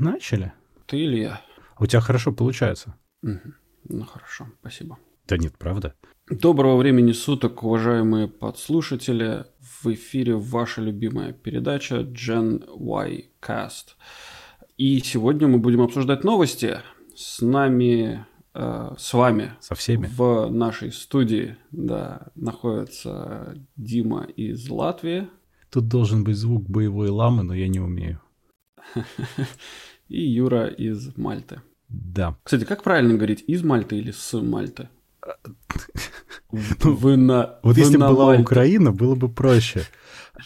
Начали. Ты или я? У тебя хорошо получается. Угу. Ну хорошо, спасибо. Да нет, правда. Доброго времени суток, уважаемые подслушатели. В эфире ваша любимая передача Gen Y Cast. И сегодня мы будем обсуждать новости. С нами, э, с вами. Со всеми. В нашей студии, да, находится Дима из Латвии. Тут должен быть звук боевой ламы, но я не умею. И Юра из Мальты. Да. Кстати, как правильно говорить, из Мальты или с Мальты? Вы на Вот если бы была. Украина, было бы проще.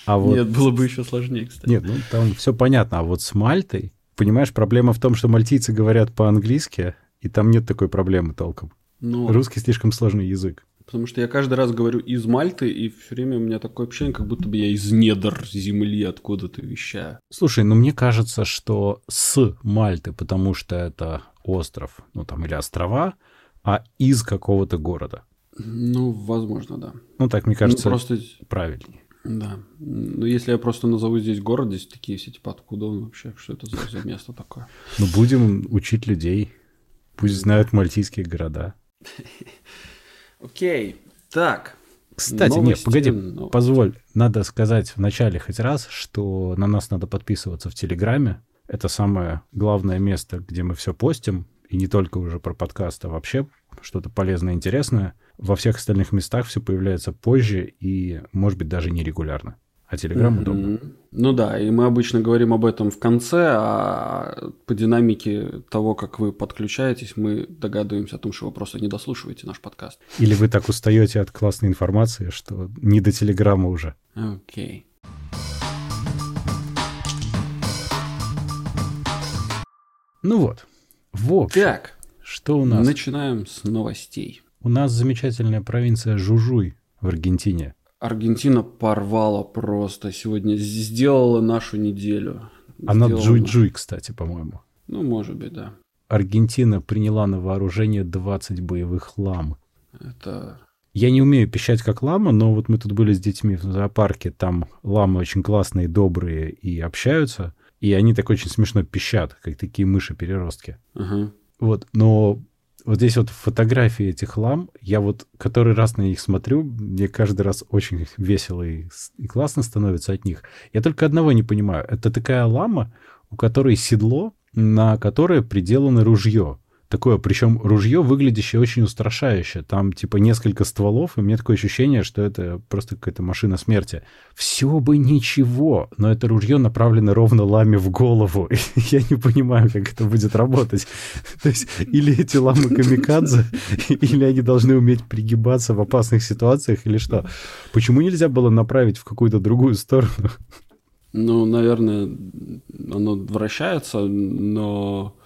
А вот... Нет, было бы еще сложнее, кстати. Нет, ну там все понятно. А вот с Мальтой, понимаешь, проблема в том, что мальтийцы говорят по-английски, и там нет такой проблемы толком. Ну, Русский слишком сложный язык. Потому что я каждый раз говорю из Мальты, и все время у меня такое ощущение, как будто бы я из недр земли откуда-то вещаю. Слушай, ну мне кажется, что с Мальты, потому что это остров, ну там или острова, а из какого-то города. Ну, возможно, да. Ну так, мне кажется, Ну, просто, правильнее. да. Ну, если я просто назову здесь город, здесь такие все, типа, откуда он вообще, что это за, за место такое? Ну будем учить людей. Пусть знают мальтийские города. Окей, так. Кстати, нет, Новости, погоди, новости. позволь, надо сказать в начале хоть раз, что на нас надо подписываться в Телеграме. Это самое главное место, где мы все постим, и не только уже про подкаст, а вообще что-то полезное, интересное. Во всех остальных местах все появляется позже и, может быть, даже нерегулярно. А Мгм. удобно. Ну да, и мы обычно говорим об этом в конце, а по динамике того, как вы подключаетесь, мы догадываемся о том, что вы просто не дослушиваете наш подкаст. Или вы так устаете от классной информации, что не до Телеграма уже. Окей. Ну вот. В общем, Так, что у нас? начинаем с новостей. У нас замечательная провинция Жужуй в Аргентине. Аргентина порвала просто сегодня, сделала нашу неделю. Она Джуй-Джуй, кстати, по-моему. Ну, может быть, да. Аргентина приняла на вооружение 20 боевых лам. Это... Я не умею пищать как лама, но вот мы тут были с детьми в зоопарке, там ламы очень классные, добрые и общаются, и они так очень смешно пищат, как такие мыши-переростки. Ага. Вот, но вот здесь вот фотографии этих лам, я вот который раз на них смотрю, мне каждый раз очень весело и, и классно становится от них. Я только одного не понимаю. Это такая лама, у которой седло, на которое приделано ружье. Такое, причем ружье, выглядящее очень устрашающе. Там типа несколько стволов, и у меня такое ощущение, что это просто какая-то машина смерти. Все бы ничего, но это ружье направлено ровно ламе в голову. Я не понимаю, как это будет работать. То есть или эти ламы камикадзе, или они должны уметь пригибаться в опасных ситуациях, или что? Почему нельзя было направить в какую-то другую сторону? Ну, наверное, оно вращается, но...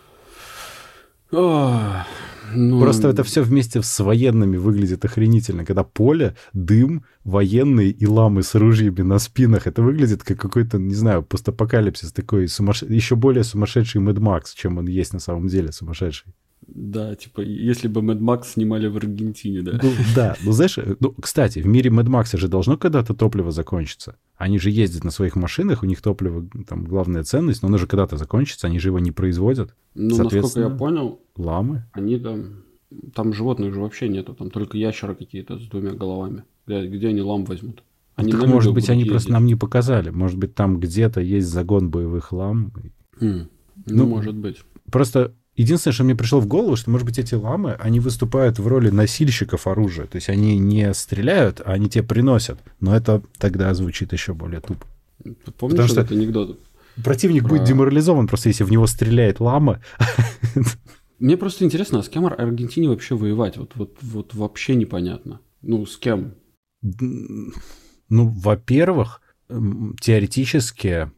Ну, Просто это все вместе с военными выглядит охренительно. Когда поле, дым, военные и ламы с ружьями на спинах. Это выглядит как какой-то, не знаю, постапокалипсис такой сумасш... еще более сумасшедший Мэд Макс, чем он есть на самом деле сумасшедший. Да, типа, если бы Mad Max снимали в Аргентине, да. Ну, да, ну знаешь, ну, кстати, в мире Мэд Макса же должно когда-то топливо закончиться. Они же ездят на своих машинах, у них топливо там главная ценность, но оно же когда-то закончится, они же его не производят. Ну, насколько я понял, Ламы. они там... Там животных же вообще нету, там только ящеры какие-то с двумя головами. Где, где они лам возьмут? Они так, может быть, они просто ездить. нам не показали. Может быть, там где-то есть загон боевых лам. Хм, Ну, Ну, может быть. Просто единственное, что мне пришло в голову, что, может быть, эти ламы, они выступают в роли носильщиков оружия. То есть они не стреляют, а они тебе приносят. Но это тогда звучит еще более тупо. Помнишь Потому что- этот анекдот? Противник Про- будет деморализован, просто если в него стреляет лама. Мне просто интересно, а с кем Аргентине вообще воевать? Вот, вот, вот вообще непонятно. Ну, с кем? Ну, во-первых, теоретически,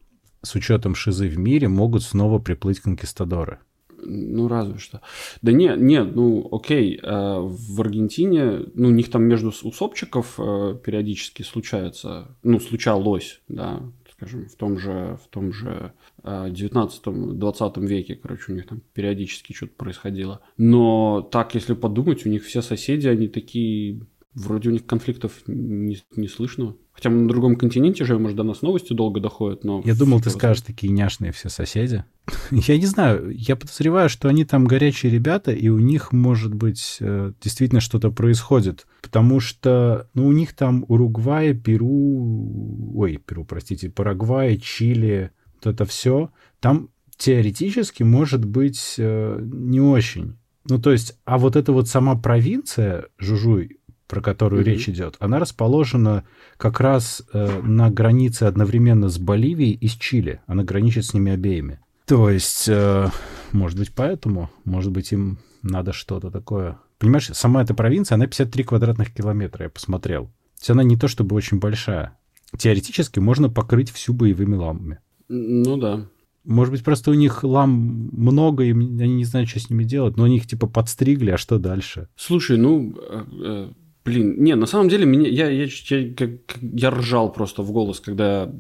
с учетом шизы в мире, могут снова приплыть конкистадоры. Ну, разве что. Да нет, нет, ну, окей, э, в Аргентине, ну, у них там между усопчиков э, периодически случается, ну, случалось, да, скажем, в том же, в том же э, 19-20 веке, короче, у них там периодически что-то происходило. Но так, если подумать, у них все соседи, они такие Вроде у них конфликтов не, не слышно. Хотя мы на другом континенте живем, может, до нас новости долго доходят, но... Я думал, ты скажешь, такие няшные все соседи. я не знаю, я подозреваю, что они там горячие ребята, и у них, может быть, э, действительно что-то происходит. Потому что, ну, у них там Уругвай, Перу... Ой, Перу, простите, Парагвай, Чили, вот это все. Там теоретически может быть э, не очень. Ну, то есть, а вот эта вот сама провинция Жужуй, про которую mm-hmm. речь идет, она расположена как раз э, на границе одновременно с Боливией и с Чили. Она граничит с ними обеими. То есть, э, может быть, поэтому, может быть, им надо что-то такое. Понимаешь, сама эта провинция, она 53 квадратных километра, я посмотрел. То есть она не то чтобы очень большая. Теоретически можно покрыть всю боевыми ламами. Ну да. Может быть, просто у них лам много, и они не знают, что с ними делать, но они их типа подстригли, а что дальше? Слушай, ну, э, э, блин, не, на самом деле меня, я, я, я, я ржал просто в голос, когда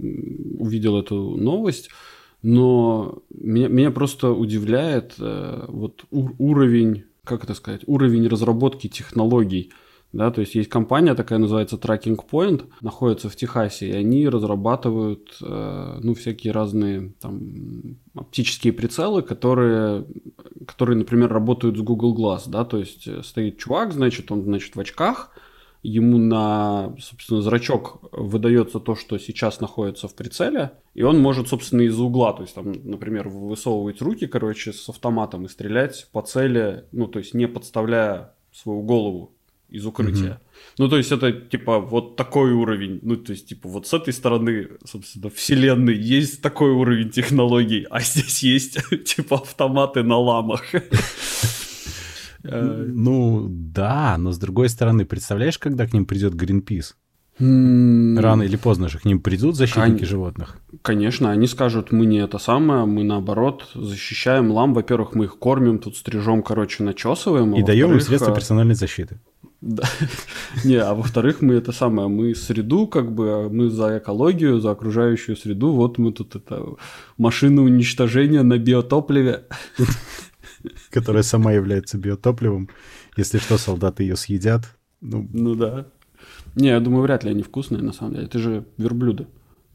увидел эту новость, но меня, меня просто удивляет э, вот ур- уровень, как это сказать, уровень разработки технологий да, то есть есть компания такая, называется Tracking Point, находится в Техасе, и они разрабатывают, э, ну, всякие разные там оптические прицелы, которые, которые, например, работают с Google Glass, да, то есть э, стоит чувак, значит, он, значит, в очках, ему на, собственно, зрачок выдается то, что сейчас находится в прицеле, и он может, собственно, из угла, то есть там, например, высовывать руки, короче, с автоматом и стрелять по цели, ну, то есть не подставляя свою голову из укрытия. Mm-hmm. Ну, то есть это типа вот такой уровень. Ну, то есть, типа, вот с этой стороны, собственно, вселенной есть такой уровень технологий, а здесь есть типа автоматы на ламах. Ну, да, но с другой стороны, представляешь, когда к ним придет Greenpeace? Рано или поздно же к ним придут защитники Кон... животных. Конечно, они скажут, мы не это самое, мы наоборот защищаем лам. Во-первых, мы их кормим, тут стрижем, короче, начесываем. А И даем им средства а персональной защиты. Да. Не, а во-вторых, мы это самое, мы среду, как бы, мы за экологию, за окружающую среду, вот мы тут это машина уничтожения на биотопливе. Которая сама является биотопливом. Если что, солдаты ее съедят. Ну, ну да. Не, я думаю, вряд ли они вкусные, на самом деле. Это же верблюды,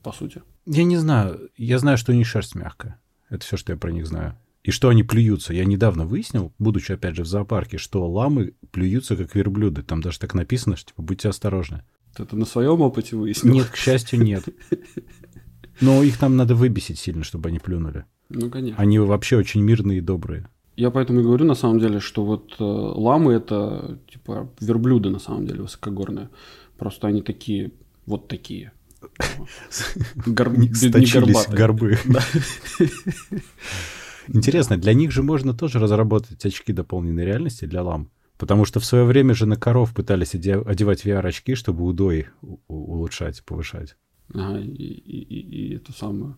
по сути. Я не знаю. Я знаю, что у них шерсть мягкая. Это все, что я про них знаю. И что они плюются. Я недавно выяснил, будучи опять же в зоопарке, что ламы плюются как верблюды. Там даже так написано, что типа будьте осторожны. Это на своем опыте выяснил? Нет, к счастью, нет. Но их там надо выбесить сильно, чтобы они плюнули. Ну, конечно. Они вообще очень мирные и добрые. Я поэтому и говорю, на самом деле, что вот э, ламы это типа верблюды, на самом деле, высокогорные. Просто они такие, вот такие. Гор... Сточились горбы. Интересно, для них же можно тоже разработать очки дополненной реальности для лам. Потому что в свое время же на коров пытались одевать VR-очки, чтобы удой улучшать, повышать. Ага, и, и, и, это самое.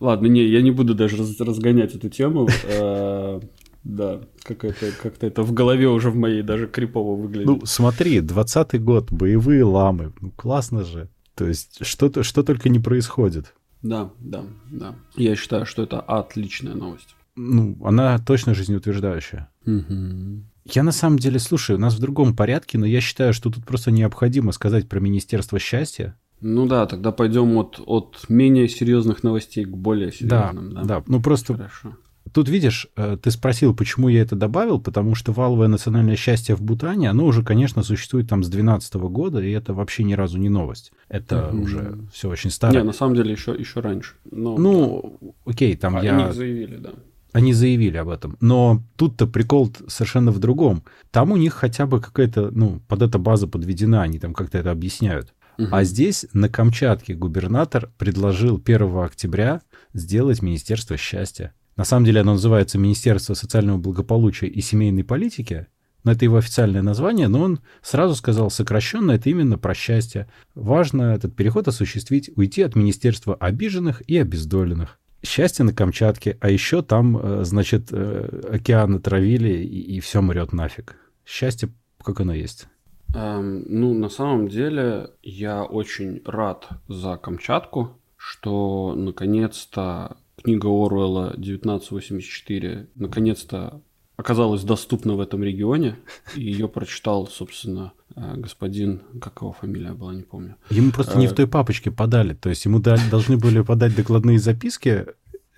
Ладно, не, я не буду даже раз, разгонять эту тему. Э, да, как-то как это в голове уже в моей даже крипово выглядит. Ну, смотри, 20-й год, боевые ламы. Ну, классно же. То есть, что, что только не происходит. Да, да, да. Я считаю, что это отличная новость. Ну, она точно жизнеутверждающая. Угу. Я на самом деле, слушай, у нас в другом порядке, но я считаю, что тут просто необходимо сказать про Министерство счастья. Ну да, тогда пойдем от, от менее серьезных новостей к более серьезным. Да, да. да. Ну просто Хорошо. Тут, видишь, э, ты спросил, почему я это добавил, потому что валовое национальное счастье в Бутане, оно уже, конечно, существует там с 2012 года, и это вообще ни разу не новость. Это mm-hmm. уже все очень старое. Не, на самом деле еще, еще раньше. Но, ну, да. окей, там а, я... Они заявили, да. Они заявили об этом. Но тут-то прикол совершенно в другом. Там у них хотя бы какая-то, ну, под эта база подведена, они там как-то это объясняют. Угу. А здесь на Камчатке губернатор предложил 1 октября сделать Министерство счастья. На самом деле оно называется Министерство социального благополучия и семейной политики, но это его официальное название, но он сразу сказал сокращенно, это именно про счастье. Важно этот переход осуществить, уйти от Министерства обиженных и обездоленных. Счастье на Камчатке, а еще там, э, значит, э, океан отравили и, и все мрет нафиг. Счастье, как оно есть. Эм, ну, на самом деле, я очень рад за Камчатку, что наконец-то книга Оруэлла 1984 наконец-то оказалась доступна в этом регионе, и ее прочитал, собственно, э, господин, как его фамилия была, не помню. Ему просто не в той папочке подали, то есть ему должны были подать докладные записки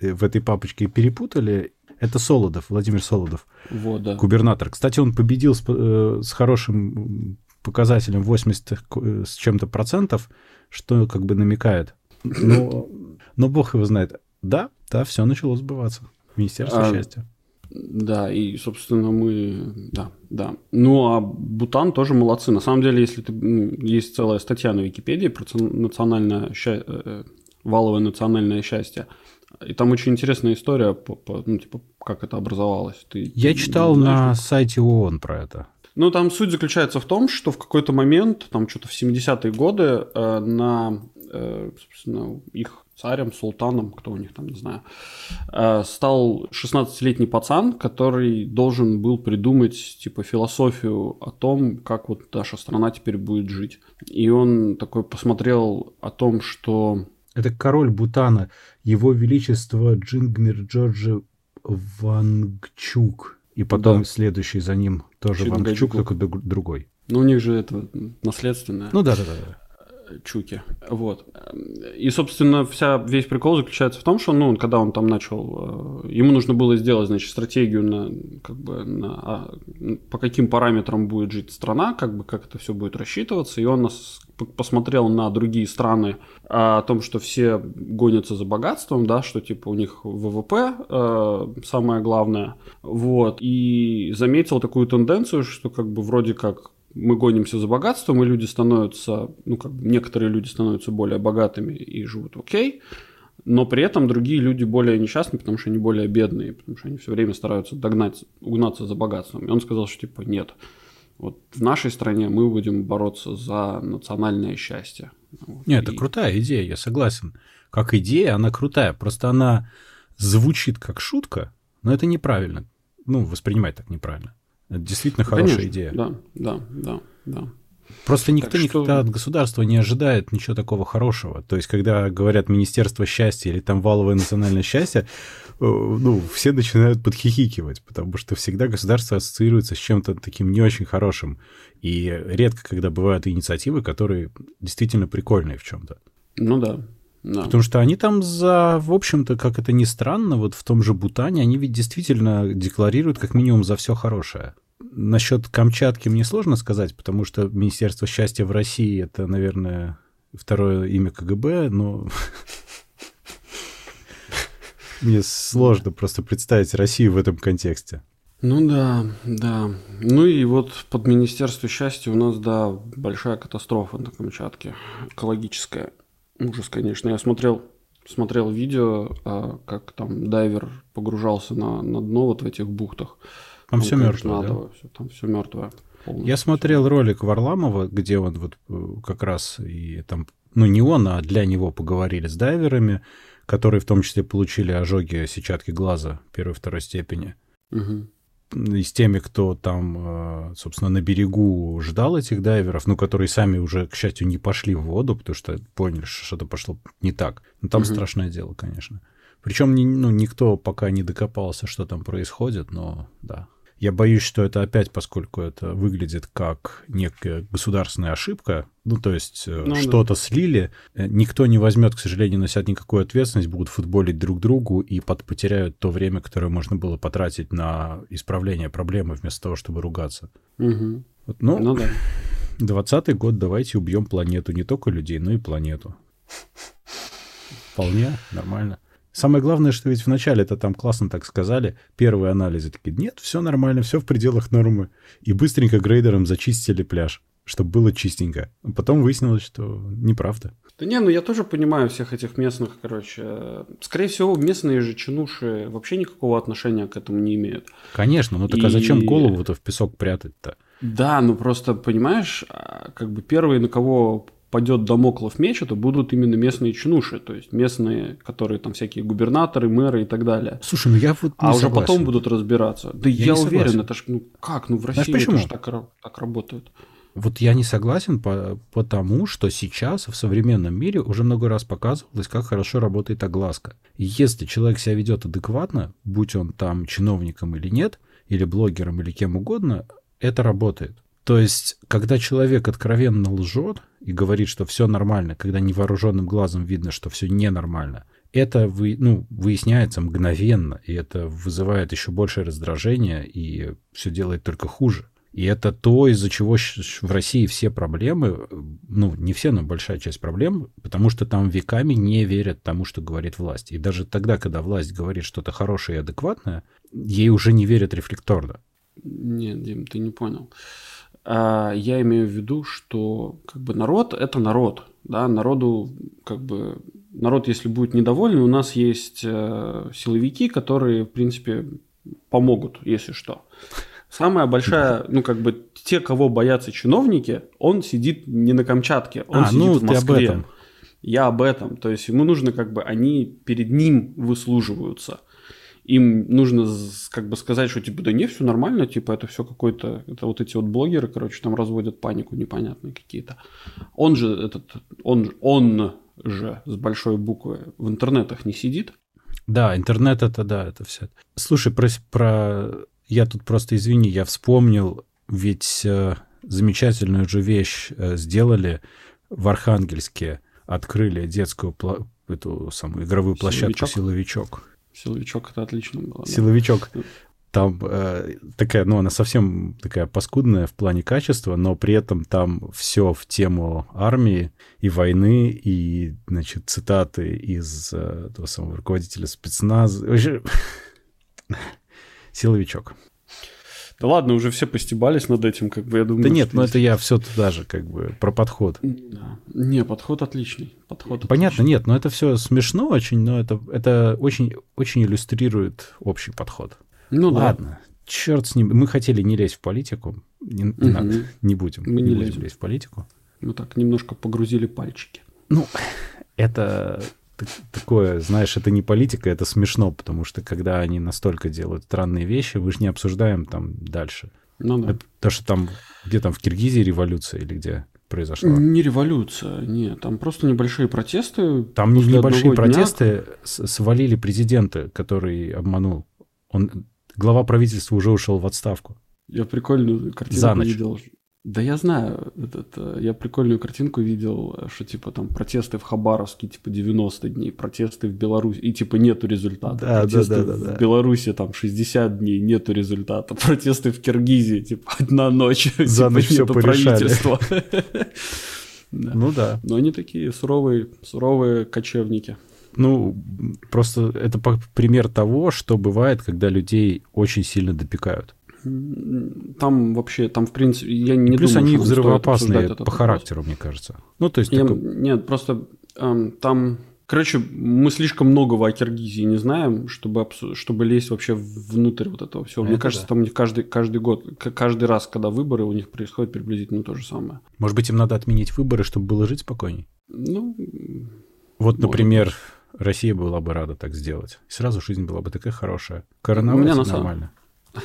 в этой папочке и перепутали. Это Солодов, Владимир Солодов, вот, да. губернатор. Кстати, он победил с, с хорошим показателем 80 с чем-то процентов, что как бы намекает. Но, но бог его знает. Да, да, все начало сбываться. Министерство а, счастья. Да, и, собственно, мы... Да, да. Ну, а Бутан тоже молодцы. На самом деле, если ты... Есть целая статья на Википедии про национальное счастье, э, валовое национальное счастье. И там очень интересная история, по, по, ну, типа, как это образовалось. Ты, Я читал на сайте ООН про это. Ну, там суть заключается в том, что в какой-то момент, там что-то в 70-е годы, э, на, э, собственно, их царем, султаном, кто у них там, не знаю, э, стал 16-летний пацан, который должен был придумать, типа, философию о том, как вот наша страна теперь будет жить. И он такой посмотрел о том, что... Это король Бутана, его величество Джингмир Джорджи Вангчук. И потом да. следующий за ним тоже Вангчук, только другой. Ну, у них же это наследственное. Ну да, да, да. Чуки. Вот. И, собственно, вся, весь прикол заключается в том, что, ну, когда он там начал, э, ему нужно было сделать, значит, стратегию на, как бы, на, а, по каким параметрам будет жить страна, как бы, как это все будет рассчитываться, и он нас посмотрел на другие страны о том, что все гонятся за богатством, да, что типа у них ВВП э, самое главное, вот, и заметил такую тенденцию, что как бы вроде как мы гонимся за богатством, и люди становятся, ну, как бы некоторые люди становятся более богатыми и живут окей, но при этом другие люди более несчастны, потому что они более бедные, потому что они все время стараются догнать, угнаться за богатством. И он сказал, что типа нет, вот в нашей стране мы будем бороться за национальное счастье. Нет, и... это крутая идея, я согласен. Как идея, она крутая, просто она звучит как шутка, но это неправильно. Ну, воспринимать так неправильно. Это действительно хорошая Конечно, идея. Да, да, да, да. Просто никто так никогда что... от государства не ожидает ничего такого хорошего. То есть, когда говорят Министерство счастья или там валовое национальное счастье, э, ну, все начинают подхихикивать, потому что всегда государство ассоциируется с чем-то таким не очень хорошим. И редко, когда бывают инициативы, которые действительно прикольные в чем-то. Ну да, да. Потому что они там за, в общем-то, как это ни странно, вот в том же Бутане, они ведь действительно декларируют как минимум за все хорошее. Насчет Камчатки мне сложно сказать, потому что Министерство счастья в России это, наверное, второе имя КГБ, но мне сложно просто представить Россию в этом контексте. Ну да, да. Ну и вот под Министерство счастья у нас, да, большая катастрофа на Камчатке, экологическая. Ужас, конечно. Я смотрел, смотрел видео, а, как там дайвер погружался на, на дно вот в этих бухтах. Там, все мертвое, да? все, там все мертвое. Я смотрел ролик Варламова, где он вот э, как раз и там, ну не он, а для него поговорили с дайверами, которые в том числе получили ожоги сетчатки глаза первой и второй степени. Угу и с теми, кто там, э, собственно, на берегу ждал этих дайверов, ну, которые сами уже, к счастью, не пошли в воду, потому что поняли, что что-то пошло не так. Ну, там угу. страшное дело, конечно. Причем ну, никто пока не докопался, что там происходит, но да, я боюсь, что это опять, поскольку это выглядит как некая государственная ошибка, ну, то есть э, ну, что-то да. слили, э, никто не возьмет, к сожалению, на себя никакую ответственность, будут футболить друг другу и под, потеряют то время, которое можно было потратить на исправление проблемы вместо того, чтобы ругаться. Угу. Вот, ну, ну да. 20 год, давайте убьем планету, не только людей, но и планету. Вполне нормально. Самое главное, что ведь вначале это там классно так сказали, первые анализы такие, нет, все нормально, все в пределах нормы. И быстренько грейдером зачистили пляж, чтобы было чистенько. Потом выяснилось, что неправда. Да не, ну я тоже понимаю всех этих местных, короче. Скорее всего, местные же чинуши вообще никакого отношения к этому не имеют. Конечно, ну так И... а зачем голову-то в песок прятать-то? Да, ну просто, понимаешь, а, как бы первые, на кого падет домоклов меч, это будут именно местные чинуши, то есть местные, которые там всякие губернаторы, мэры и так далее. Слушай, ну я вот А уже потом будут разбираться. Да я, я уверен, это ж, ну как, ну в России Знаешь, почему? это же так, так работает. Вот я не согласен по, потому, что сейчас в современном мире уже много раз показывалось, как хорошо работает огласка. Если человек себя ведет адекватно, будь он там чиновником или нет, или блогером, или кем угодно, это работает. То есть, когда человек откровенно лжет и говорит, что все нормально, когда невооруженным глазом видно, что все ненормально, это вы, ну, выясняется мгновенно, и это вызывает еще большее раздражение, и все делает только хуже. И это то, из-за чего в России все проблемы, ну, не все, но большая часть проблем, потому что там веками не верят тому, что говорит власть. И даже тогда, когда власть говорит что-то хорошее и адекватное, ей уже не верят рефлекторно. Нет, Дим, ты не понял. А, я имею в виду, что как бы народ – это народ. Да? Народу, как бы, народ, если будет недоволен, у нас есть э, силовики, которые, в принципе, помогут, если что. Самая большая, ну, как бы, те, кого боятся чиновники, он сидит не на Камчатке, он а, сидит ну, в Москве. Об этом. Я об этом. То есть ему нужно, как бы, они перед ним выслуживаются. Им нужно, как бы, сказать, что, типа, да не, все нормально, типа, это все какой-то, это вот эти вот блогеры, короче, там разводят панику непонятные какие-то. Он же, этот, он, он же с большой буквы в интернетах не сидит. Да, интернет это, да, это все. Слушай, про, про я тут просто, извини, я вспомнил, ведь э, замечательную же вещь э, сделали в Архангельске, открыли детскую пла- эту самую игровую площадку «Силовичок». «Силовичок» — это отлично было. «Силовичок». Да. Там э, такая, ну, она совсем такая паскудная в плане качества, но при этом там все в тему армии и войны, и, значит, цитаты из э, того самого руководителя спецназа. Силовичок. Да ладно, уже все постебались над этим, как бы я думаю. Да нет, но это я все туда же, как бы, про подход. Да. Не, подход отличный. Подход Понятно, отличный. нет, но это все смешно очень, но это, это очень, очень иллюстрирует общий подход. Ну ладно. Да. Черт с ним. Мы хотели не лезть в политику. Не, угу. надо, не будем. Мы не, не будем лезть в политику. Мы так немножко погрузили пальчики. Ну, это такое, знаешь, это не политика, это смешно, потому что когда они настолько делают странные вещи, вы же не обсуждаем там дальше. Ну да. Это, то, что там, где там в Киргизии революция или где произошла? Не революция, нет, там просто небольшие протесты. Там не небольшие протесты, дня... свалили президента, который обманул. Он, глава правительства уже ушел в отставку. Я прикольную картину За ночь. видел. Да я знаю, это, я прикольную картинку видел, что типа там протесты в Хабаровске типа 90 дней, протесты в Беларуси, и типа нету результата. Да, протесты да, да, да, в Беларуси там 60 дней, нету результата. Протесты в Киргизии, типа одна ночь, За типа, ночь все правительства. Ну да. Но они такие суровые, суровые кочевники. Ну, просто это пример того, что бывает, когда людей очень сильно допекают там вообще, там в принципе, я не Плюс думаю, они взрывоопасные по характеру, мне кажется. Ну, то есть... Я, такой... Нет, просто эм, там... Короче, мы слишком многого о Киргизии не знаем, чтобы, чтобы лезть вообще внутрь вот этого всего. Это Мне кажется, да. там у них каждый, каждый год, каждый раз, когда выборы, у них происходит приблизительно то же самое. Может быть, им надо отменить выборы, чтобы было жить спокойнее? Ну, вот, например, быть. Россия была бы рада так сделать. Сразу жизнь была бы такая хорошая. Коронавирус нормально. У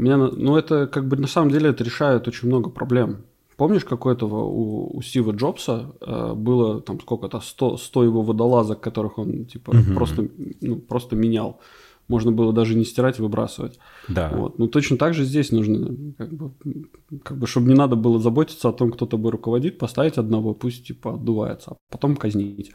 меня, ну, это как бы на самом деле это решает очень много проблем. Помнишь, какой-то у, у Стива Джобса э, было там сколько-то 100, 100 его водолазок, которых он типа угу. просто, ну, просто менял. Можно было даже не стирать, выбрасывать. Да. Вот. Ну, точно так же здесь нужно, как бы, как бы, чтобы не надо было заботиться о том, кто тобой руководит, поставить одного, пусть типа отдувается, а потом казнить.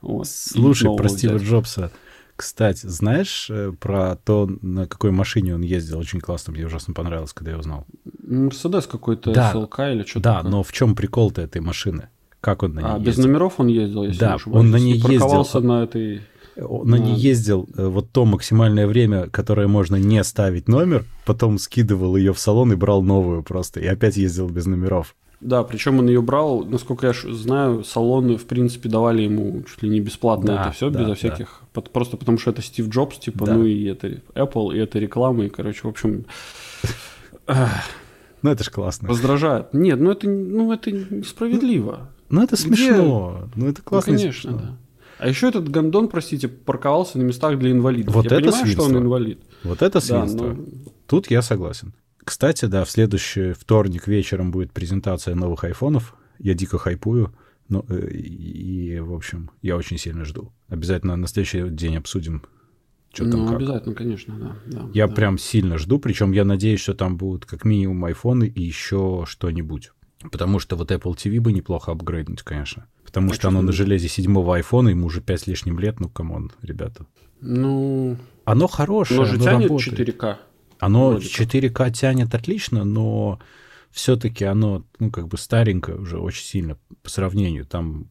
Вот. Слушай, про Стива Джобса. Кстати, знаешь э, про то, на какой машине он ездил? Очень классно, мне ужасно понравилось, когда я узнал. Мерседес какой-то, да, SLK или что-то Да, такое. но в чем прикол-то этой машины? Как он на ней а, ездил? без номеров он ездил, если да, не он на ней ездил. парковался на этой... Он на ней ездил э, вот то максимальное время, которое можно не ставить номер, потом скидывал ее в салон и брал новую просто, и опять ездил без номеров. Да, причем он ее брал, насколько я знаю, салоны, в принципе, давали ему чуть ли не бесплатно да, это все, да, безо всяких. Да. Просто потому что это Стив Джобс, типа, да. ну и это Apple, и это реклама, и, короче, в общем. Ну, это ж классно. Раздражает. Нет, ну это, ну, это несправедливо. Ну, это смешно. Где... Ну, это классно. Ну, конечно, да. А еще этот гондон, простите, парковался на местах для инвалидов. Вот я это понимаю, свинство. что он инвалид. Вот это свинство. Да, но... Тут я согласен. Кстати, да, в следующий вторник вечером будет презентация новых айфонов. Я дико хайпую. Ну, э, и, в общем, я очень сильно жду. Обязательно на следующий день обсудим Что ну, там как. обязательно, конечно, да. да я да. прям сильно жду, причем я надеюсь, что там будут как минимум айфоны и еще что-нибудь. Потому что вот Apple TV бы неплохо апгрейднуть, конечно. Потому А что оно на железе седьмого айфона, ему уже 5 с лишним лет, ну, come on, ребята. Ну, Оно хорошее, но же оно тянет работает. 4К. Оно вроде как. 4К тянет отлично, но все-таки оно, ну, как бы старенькое уже очень сильно по сравнению. Там,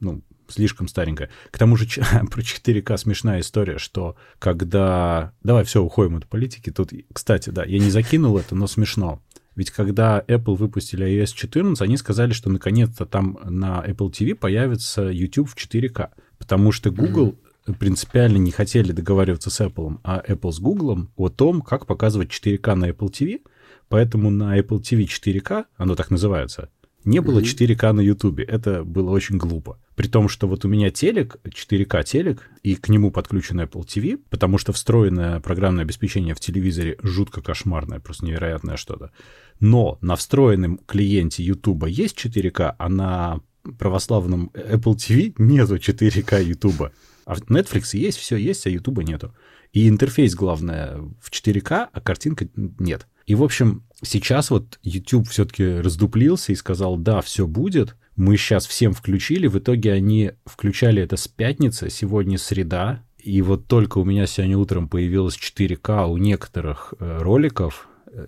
ну, слишком старенькое. К тому же про 4К смешная история, что когда... Давай, все, уходим от политики. Тут, кстати, да, я не закинул это, но смешно. Ведь когда Apple выпустили iOS 14, они сказали, что наконец-то там на Apple TV появится YouTube в 4К. Потому что Google принципиально не хотели договариваться с Apple, а Apple с Google о том, как показывать 4К на Apple TV. Поэтому на Apple TV 4К, оно так называется, не было Мгм. 4К на YouTube. Это было очень глупо. При том, что вот у меня телек, 4К телек, и к нему подключен Apple TV, потому что встроенное программное обеспечение в телевизоре жутко кошмарное, просто невероятное что-то. Но на встроенном клиенте YouTube есть 4К, а на православном Apple TV нету 4К YouTube. А в Netflix есть, все есть, а YouTube нету. И интерфейс, главное, в 4К, а картинка нет. И, в общем, сейчас вот YouTube все-таки раздуплился и сказал, да, все будет. Мы сейчас всем включили. В итоге они включали это с пятницы, сегодня среда. И вот только у меня сегодня утром появилось 4К у некоторых э, роликов. Э,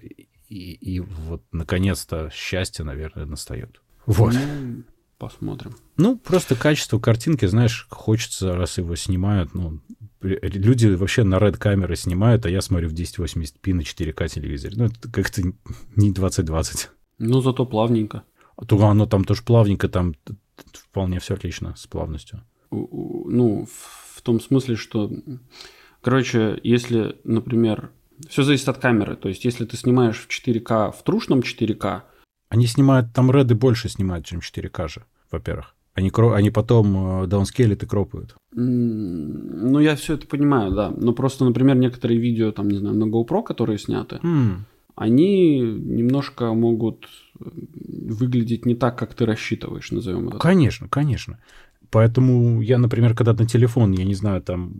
И, и вот, наконец-то, счастье, наверное, настает. Вот. Ну, посмотрим. Ну, просто качество картинки, знаешь, хочется, раз его снимают, ну, люди вообще на Red камеры снимают, а я смотрю в 1080p на 4К телевизоре. Ну, это как-то не 2020. Ну, зато плавненько. А то оно там тоже плавненько, там вполне все отлично с плавностью. Ну, в в том смысле, что, короче, если, например, все зависит от камеры. То есть, если ты снимаешь в 4К, в трушном 4К, Они снимают, там реды больше снимают, чем 4К же, во-первых. Они, кро- они потом э, даунскейлят и кропают. ну, я все это понимаю, да. Но просто, например, некоторые видео, там, не знаю, на GoPro, которые сняты, М, они немножко могут выглядеть не так, как ты рассчитываешь, назовем это. Конечно, конечно. Поэтому я, например, когда на телефон, я не знаю, там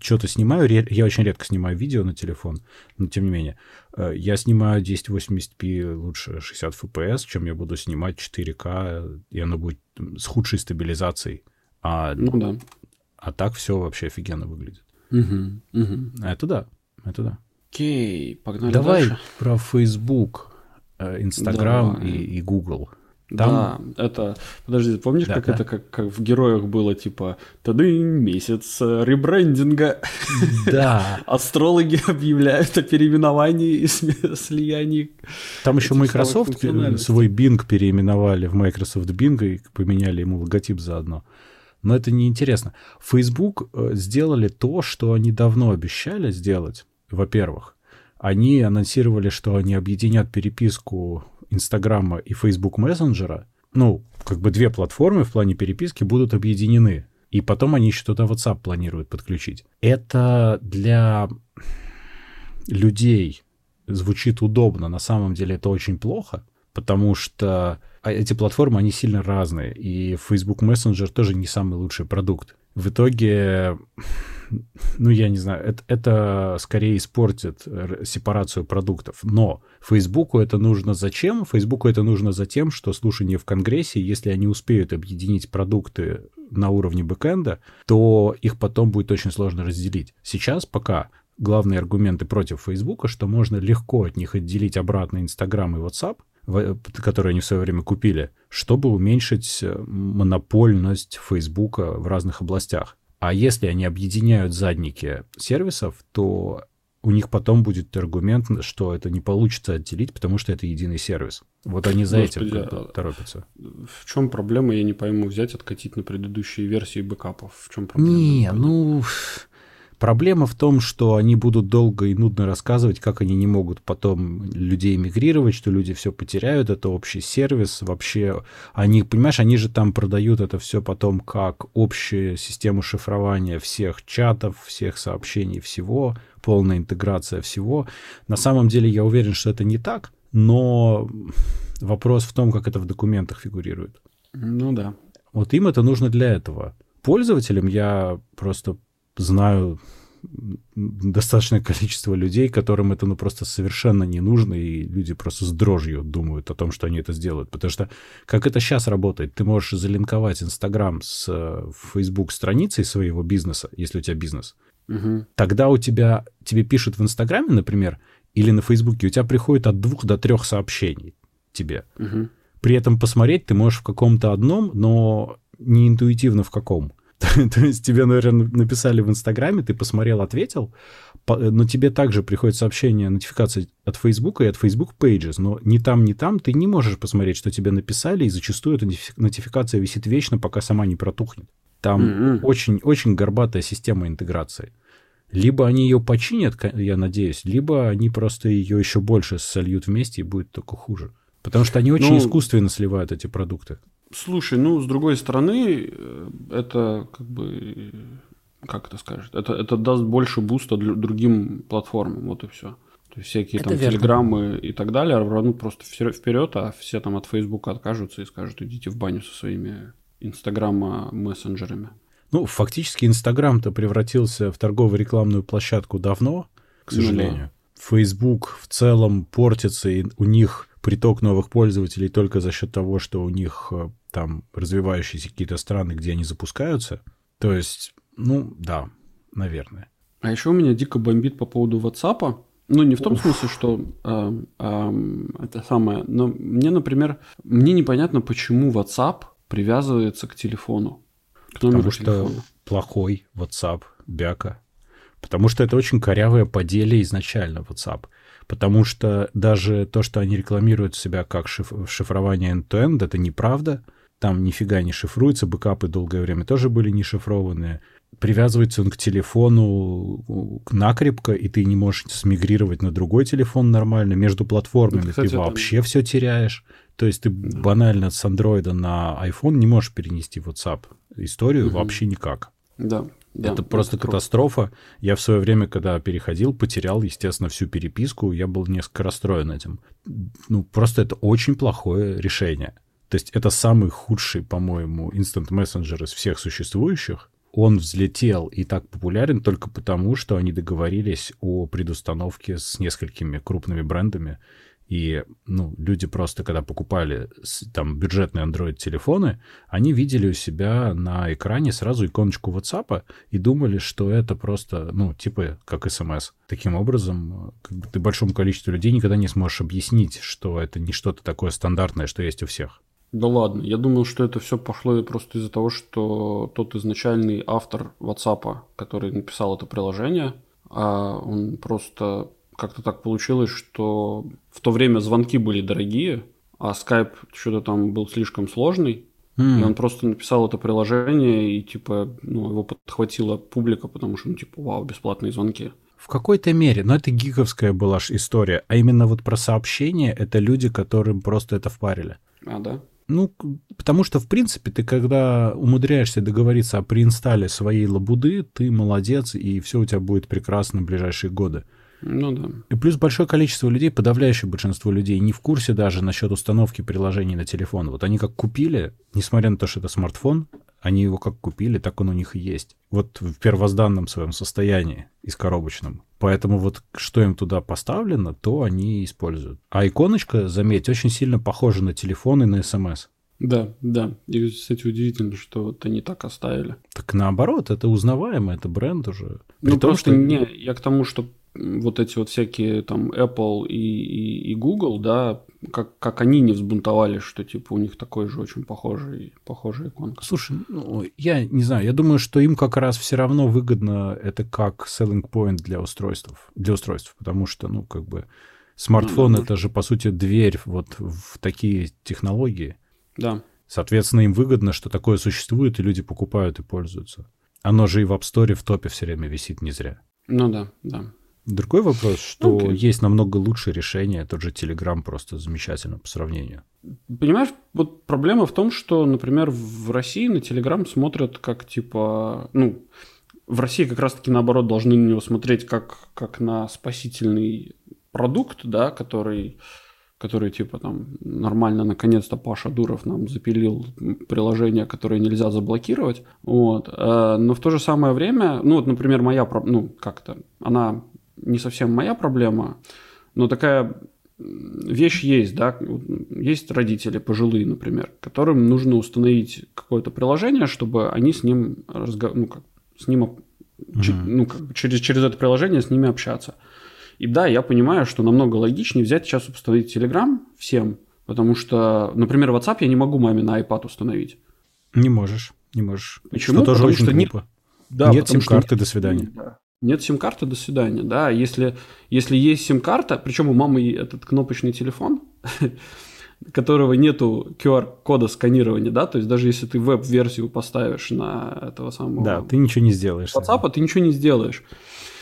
что-то снимаю, я очень редко снимаю видео на телефон, но тем не менее, э, я снимаю 1080p лучше 60 FPS, чем я буду снимать 4К, и оно будет с худшей стабилизацией. А, Ну да. а так все вообще офигенно выглядит. Мгм. А Это да, это да. Окей, погнали Давай дальше. про Facebook, э, Instagram Давай. и, и Google. Да, это... Подожди, помнишь, Да, как да. это, как, как в героях было, типа, тады месяц э, ребрендинга, Да, астрологи объявляют о переименовании и слиянии. Там еще Microsoft свой Bing переименовали в Microsoft Bing и поменяли ему логотип заодно. Но это неинтересно. Facebook э, сделали то, что они давно обещали сделать, во-первых. Они анонсировали, что они объединят переписку Инстаграма и Facebook мессенджера. Ну, как бы две платформы в плане переписки будут объединены. И потом они еще туда WhatsApp планируют подключить. Это для людей звучит удобно. На самом деле это очень плохо, потому что а, эти платформы, они сильно разные. И Facebook Messenger тоже не самый лучший продукт. В итоге, ну, я не знаю, это, это скорее испортит сепарацию продуктов. Но Фейсбуку это нужно зачем? Фейсбуку это нужно за тем, что слушание в Конгрессе, если они успеют объединить продукты на уровне бэкэнда, то их потом будет очень сложно разделить. Сейчас пока главные аргументы против Фейсбука, что можно легко от них отделить обратно Инстаграм и WhatsApp, которые они в свое время купили, чтобы уменьшить э, монопольность Фейсбука в разных областях. А если они объединяют задники сервисов, то у них потом будет аргумент, что это не получится отделить, потому что это единый сервис. Вот они за этим Господи, бы а- торопятся. В чем проблема, я не пойму, взять, откатить на предыдущие версии бэкапов? В чем проблема? Не, ну... Проблема в том, что они будут долго и нудно рассказывать, как они не могут потом людей мигрировать, что люди все потеряют, это общий сервис. Вообще, они, понимаешь, они же там продают это все потом как общую систему шифрования всех чатов, всех сообщений, всего, полная интеграция всего. На самом деле я уверен, что это не так, но вопрос в том, как это в документах фигурирует. Ну да. Вот им это нужно для этого. Пользователям я просто знаю достаточное количество людей, которым это ну просто совершенно не нужно, и люди просто с дрожью думают о том, что они это сделают. Потому что как это сейчас работает, ты можешь залинковать Инстаграм с э, Facebook страницей своего бизнеса, если у тебя бизнес. Угу. Тогда у тебя, тебе пишут в Инстаграме, например, или на Фейсбуке, у тебя приходит от двух до трех сообщений тебе. Угу. При этом посмотреть ты можешь в каком-то одном, но не интуитивно в каком. То есть тебе, наверное, написали в Инстаграме, ты посмотрел, ответил, но тебе также приходит сообщение, нотификация от Фейсбука и от Facebook Pages, но ни там, ни там ты не можешь посмотреть, что тебе написали, и зачастую эта нотификация висит вечно, пока сама не протухнет. Там очень-очень mm-hmm. горбатая система интеграции. Либо они ее починят, я надеюсь, либо они просто ее еще больше сольют вместе и будет только хуже. Потому что они очень ну, искусственно сливают эти продукты. Слушай, ну, с другой стороны, э, это как бы, как это скажет, это, это даст больше буста другим платформам, вот и все. То есть всякие это там верно. телеграммы и так далее рванут просто вперед, а все там от Фейсбука откажутся и скажут, идите в баню со своими Инстаграма мессенджерами. Ну, фактически Инстаграм-то превратился в торгово-рекламную площадку давно, к сожалению. Ну, да. Facebook в целом портится, и у них приток новых пользователей только за счет того, что у них э, там развивающиеся какие-то страны, где они запускаются. То есть, ну, да, наверное. А еще у меня дико бомбит по поводу WhatsApp. Ну, не в том Уф. смысле, что э, э, это самое, но мне, например, мне непонятно, почему WhatsApp привязывается к телефону. К Потому что телефона. плохой WhatsApp, бяка. Потому что это очень корявое поделие изначально WhatsApp. Потому что даже то, что они рекламируют себя как шиф шифрование end-to-end, это неправда там нифига не шифруется, бэкапы долгое время тоже были не шифрованные. Привязывается он к телефону накрепко, и ты не можешь смигрировать на другой телефон нормально. Между платформами ну, Кстати, ты вообще это... все теряешь. То есть ты да. банально с андроида на iPhone не можешь перенести WhatsApp историю угу. вообще никак. Да. Да, это просто катастрофа. Я в свое время, когда переходил, потерял, естественно, всю переписку. Я был несколько расстроен этим. Ну, просто это очень плохое решение. То есть это самый худший, по-моему, instant мессенджер из всех существующих. Он взлетел и так популярен только потому, что они договорились о предустановке с несколькими крупными брендами. И ну, люди просто, когда покупали там бюджетные Android-телефоны, они видели у себя на экране сразу иконочку WhatsApp и думали, что это просто, ну, типа как смс. Таким образом, как бы ты большому количеству людей никогда не сможешь объяснить, что это не что-то такое стандартное, что есть у всех. Да ладно, я думал, что это все пошло просто из-за того, что тот изначальный автор WhatsApp, который написал это приложение, а он просто как-то так получилось, что в то время звонки были дорогие, а Skype что-то там был слишком сложный, Mm. И он просто написал это приложение, и типа, ну, его подхватила публика, потому что, ну, типа, вау, бесплатные звонки. В какой-то мере, но это гиковская была история. А именно вот про сообщения, это люди, которым просто это впарили. А, да? Ну, потому что, в принципе, ты когда умудряешься договориться о преинстале своей лабуды, ты молодец, и все у тебя будет прекрасно в ближайшие годы. Ну да. И плюс большое количество людей, подавляющее большинство людей, не в курсе даже насчет установки приложений на телефон. Вот они как купили, несмотря на то, что это смартфон, они его как купили, так он у них и есть. Вот в первозданном своем состоянии, из коробочном. Поэтому вот что им туда поставлено, то они используют. А иконочка, заметь, очень сильно похожа на телефон и на смс. Да, да. И, кстати, удивительно, что вот они так оставили. Так наоборот, это узнаваемо, это бренд уже. При ну, том, просто что... не, я к тому, что вот эти вот всякие там Apple и, и, и Google, да, как, как они не взбунтовались, что типа у них такой же очень похожий, похожий иконка. Слушай, ну, я не знаю, я думаю, что им как раз все равно выгодно это как selling point для устройств, для устройств, потому что, ну, как бы смартфон ну, да, это же, по сути, дверь вот в такие технологии. Да. Соответственно, им выгодно, что такое существует, и люди покупают и пользуются. Оно же и в App Store в топе все время висит не зря. Ну да, да. Другой вопрос, что okay. есть намного лучше решение, тот же Telegram просто замечательно по сравнению. Понимаешь, вот проблема в том, что, например, в России на Telegram смотрят как типа, ну, в России как раз-таки наоборот должны на него смотреть как, как на спасительный продукт, да, который который типа там нормально наконец-то Паша Дуров нам запилил приложение, которое нельзя заблокировать. Вот. Э, но в то же самое время, ну вот, например, моя, ну как-то, она не совсем моя проблема, но такая вещь есть, да, есть родители пожилые, например, которым нужно установить какое-то приложение, чтобы они с ним разго... ну, как, с ним, mm-hmm. ну, как, через, через это приложение с ними общаться. И да, я понимаю, что намного логичнее взять сейчас установить Telegram всем, потому что, например, WhatsApp я не могу маме на iPad установить. Не можешь, не можешь. Почему? Что тоже потому очень что глупо. Не... Да, Нет сим-карты, что... до свидания. Да. Нет сим-карты, до свидания, да. Если, если есть сим-карта, причем у мамы этот кнопочный телефон, которого нету QR-кода сканирования, да, то есть даже если ты веб-версию поставишь на этого самого... Да, ты ничего не сделаешь. WhatsApp, ты ничего не сделаешь.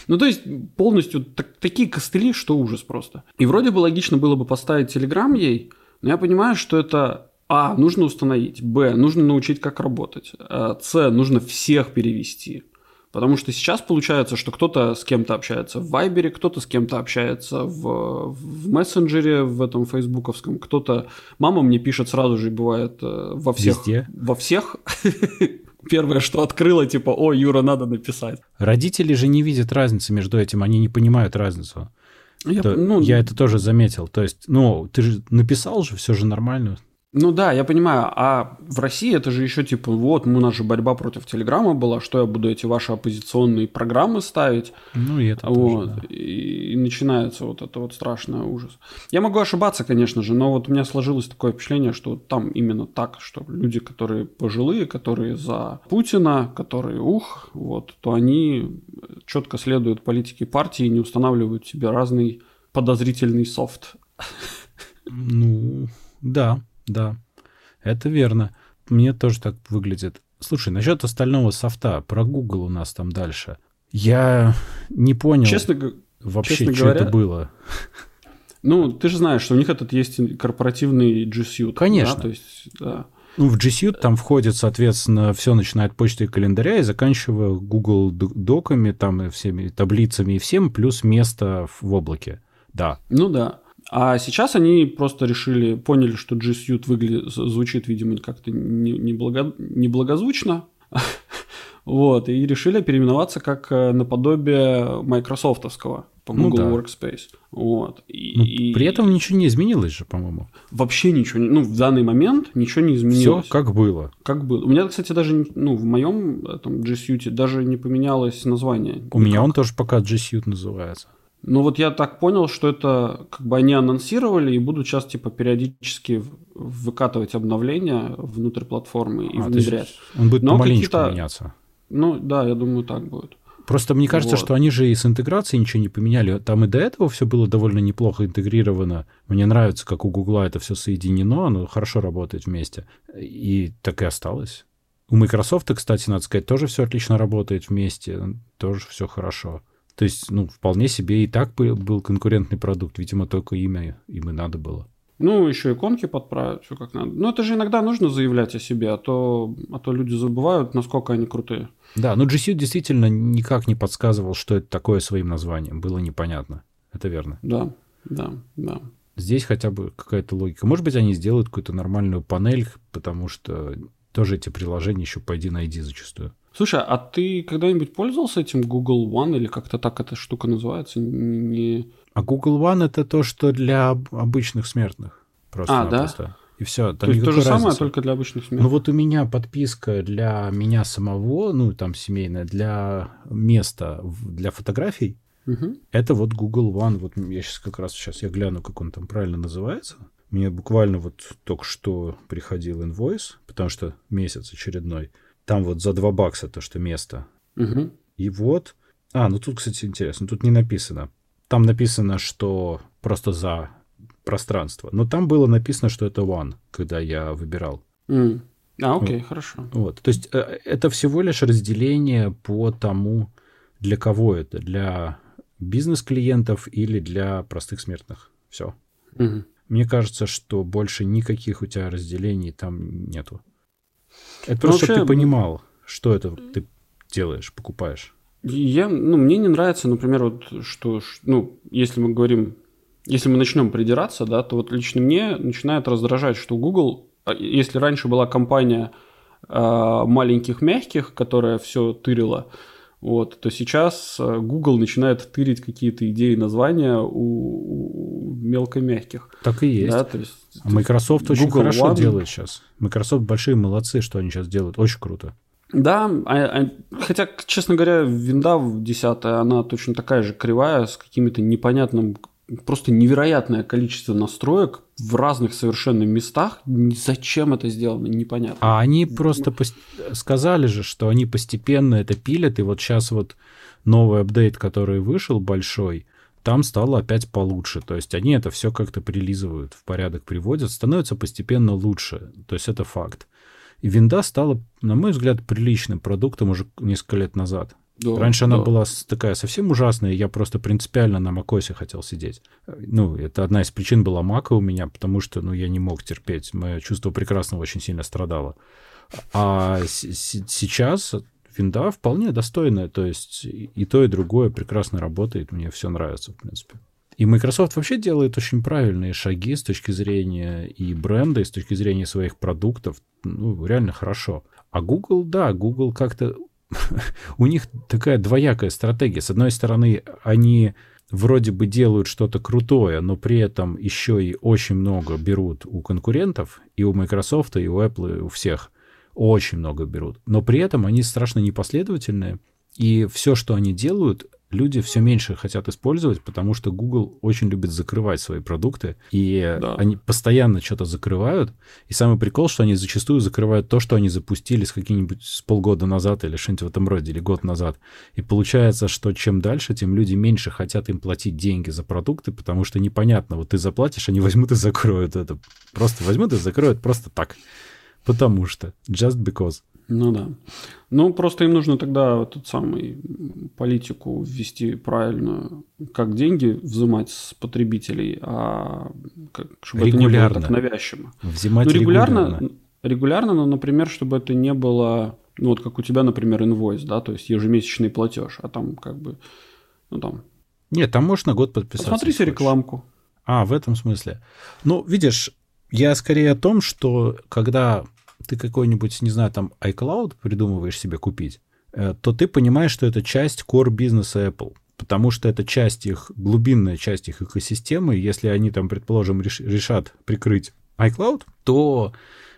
Ну, то есть полностью так, такие костыли, что ужас просто. И вроде бы логично было бы поставить Telegram ей, но я понимаю, что это а, нужно установить, б, нужно научить, как работать, а, с, нужно всех перевести. Потому что сейчас получается, что кто-то с кем-то общается в Вайбере, кто-то с кем-то общается в, в мессенджере, в этом фейсбуковском, кто-то... Мама мне пишет сразу же, бывает, э, во всех... Везде? Во всех. Первое, что открыла, типа, о, Юра, надо написать. Родители же не видят разницы между этим, они не понимают разницу. Я, То, ну, я это тоже заметил. То есть, ну, ты же написал же, все же нормально. Ну да, я понимаю, а в России это же еще типа, вот, ну, у нас же борьба против Телеграма была, что я буду эти ваши оппозиционные программы ставить. Ну и это вот, тоже, да. и, и начинается вот это вот страшный ужас. Я могу ошибаться, конечно же, но вот у меня сложилось такое впечатление, что там именно так, что люди, которые пожилые, которые за Путина, которые ух, вот, то они четко следуют политике партии и не устанавливают себе разный подозрительный софт. Ну, да. Да, это верно. Мне тоже так выглядит. Слушай, насчет остального софта, про Google у нас там дальше. Я не понял честно, вообще, честно что говоря, это было. Ну, ты же знаешь, что у них этот есть корпоративный G Suite. Конечно. Да? То есть, да. Ну, в G Suite там входит, соответственно, все начиная от почты и календаря и заканчивая Google доками, там и всеми таблицами и всем, плюс место в облаке. Да. Ну да. А сейчас они просто решили, поняли, что G Suite выглядит, звучит, видимо, как-то неблаго, неблагозвучно. вот, и решили переименоваться как э, наподобие майкрософтовского по Google ну, да. Workspace. Вот. И, ну, и... При этом ничего не изменилось же, по-моему. Вообще ничего не... Ну, в данный момент ничего не изменилось. Все как было. Как было. У меня, кстати, даже ну, в моем этом G Suite даже не поменялось название. У никак. меня он тоже пока G Suite называется. Ну вот я так понял, что это как бы они анонсировали и будут сейчас типа периодически выкатывать обновления внутрь платформы и а, внедрять. Он будет Но помаленечку меняться. Ну да, я думаю, так будет. Просто мне кажется, вот. что они же и с интеграцией ничего не поменяли. Там и до этого все было довольно неплохо интегрировано. Мне нравится, как у Гугла это все соединено, оно хорошо работает вместе. И так и осталось. У Microsoft, кстати, надо сказать, тоже все отлично работает вместе, тоже все хорошо. То есть, ну, вполне себе и так был конкурентный продукт. Видимо, только имя им и надо было. Ну, еще иконки подправить, все как надо. Но это же иногда нужно заявлять о себе, а то, а то люди забывают, насколько они крутые. Да, но G Suite действительно никак не подсказывал, что это такое своим названием. Было непонятно. Это верно. Да, да, да. Здесь хотя бы какая-то логика. Может быть, они сделают какую-то нормальную панель, потому что тоже эти приложения еще пойди найди зачастую. Слушай, а ты когда-нибудь пользовался этим Google One или как-то так эта штука называется? Не... А Google One это то, что для обычных смертных. Просто а, да? И все. То есть то же разницы. самое, только для обычных смертных. Ну вот у меня подписка для меня самого, ну там семейная, для места, для фотографий. Угу. Это вот Google One. Вот я сейчас как раз сейчас я гляну, как он там правильно называется. Мне буквально вот только что приходил инвойс, потому что месяц очередной. Там вот за 2 бакса то, что место. Угу. И вот... А, ну тут, кстати, интересно. Тут не написано. Там написано, что просто за пространство. Но там было написано, что это one, когда я выбирал. Mm. А, окей, вот. хорошо. Вот. То есть э, это всего лишь разделение по тому, для кого это. Для бизнес-клиентов или для простых смертных. Все. Угу. Мне кажется, что больше никаких у тебя разделений там нету. Это просто, вообще, чтобы ты понимал, что это ты делаешь, покупаешь. Я, ну, мне не нравится, например, вот, что, ну, если мы говорим если мы начнем придираться, да, то вот лично мне начинает раздражать, что Google, а, если раньше была компания э, маленьких мягких, которая все тырила, вот, то сейчас э, Google начинает тырить какие-то идеи названия у, у мелкомягких. Так и есть. Да, то есть а Microsoft очень Google хорошо One... делает сейчас. Microsoft большие молодцы, что они сейчас делают. Очень круто. Да, а, а, хотя, честно говоря, винда 10, она точно такая же кривая, с какими-то непонятным, просто невероятное количество настроек в разных совершенно местах. Зачем это сделано, непонятно. А они просто пос... сказали же, что они постепенно это пилят, и вот сейчас вот новый апдейт, который вышел большой, там стало опять получше. То есть они это все как-то прилизывают, в порядок приводят, становится постепенно лучше. То есть это факт. И винда стала, на мой взгляд, приличным продуктом уже несколько лет назад. Да, Раньше да. она была такая совсем ужасная, я просто принципиально на macOS хотел сидеть. Ну, это одна из причин была мака у меня, потому что, ну, я не мог терпеть. Мое чувство прекрасного очень сильно страдало. А сейчас винда вполне достойная, то есть и то, и другое прекрасно работает, мне все нравится, в принципе. И Microsoft вообще делает очень правильные шаги с точки зрения и бренда, и с точки зрения своих продуктов. Ну, реально хорошо. А Google, да, Google как-то... У них такая двоякая стратегия. С одной стороны, они вроде бы делают что-то крутое, но при этом еще и очень много берут у конкурентов, и у Microsoft, и у Apple, и у всех. Очень много берут. Но при этом они страшно непоследовательные, и все, что они делают, люди все меньше хотят использовать, потому что Google очень любит закрывать свои продукты, и да. они постоянно что-то закрывают. И самый прикол, что они зачастую закрывают то, что они запустили с каким-нибудь с полгода назад или что-нибудь в этом роде, или год назад. И получается, что чем дальше, тем люди меньше хотят им платить деньги за продукты, потому что непонятно, вот ты заплатишь, они возьмут и закроют это. Просто возьмут и закроют просто так. Потому что. Just because. Ну да. Ну, просто им нужно тогда тот самый политику ввести правильную, как деньги взимать с потребителей, а как, чтобы регулярно. это не было так навязчиво. Взимать ну, регулярно, регулярно. Регулярно, но, например, чтобы это не было, ну вот как у тебя, например, инвойс, да, то есть ежемесячный платеж, а там как бы, ну там. Нет, там можно год подписаться. Посмотрите рекламку. А, в этом смысле. Ну, видишь, я скорее о том, что когда ты какой-нибудь, не знаю, там iCloud придумываешь себе купить, э, то ты понимаешь, что это часть core бизнеса Apple. Потому что это часть их, глубинная часть их экосистемы. Если они там, предположим, решат прикрыть iCloud, то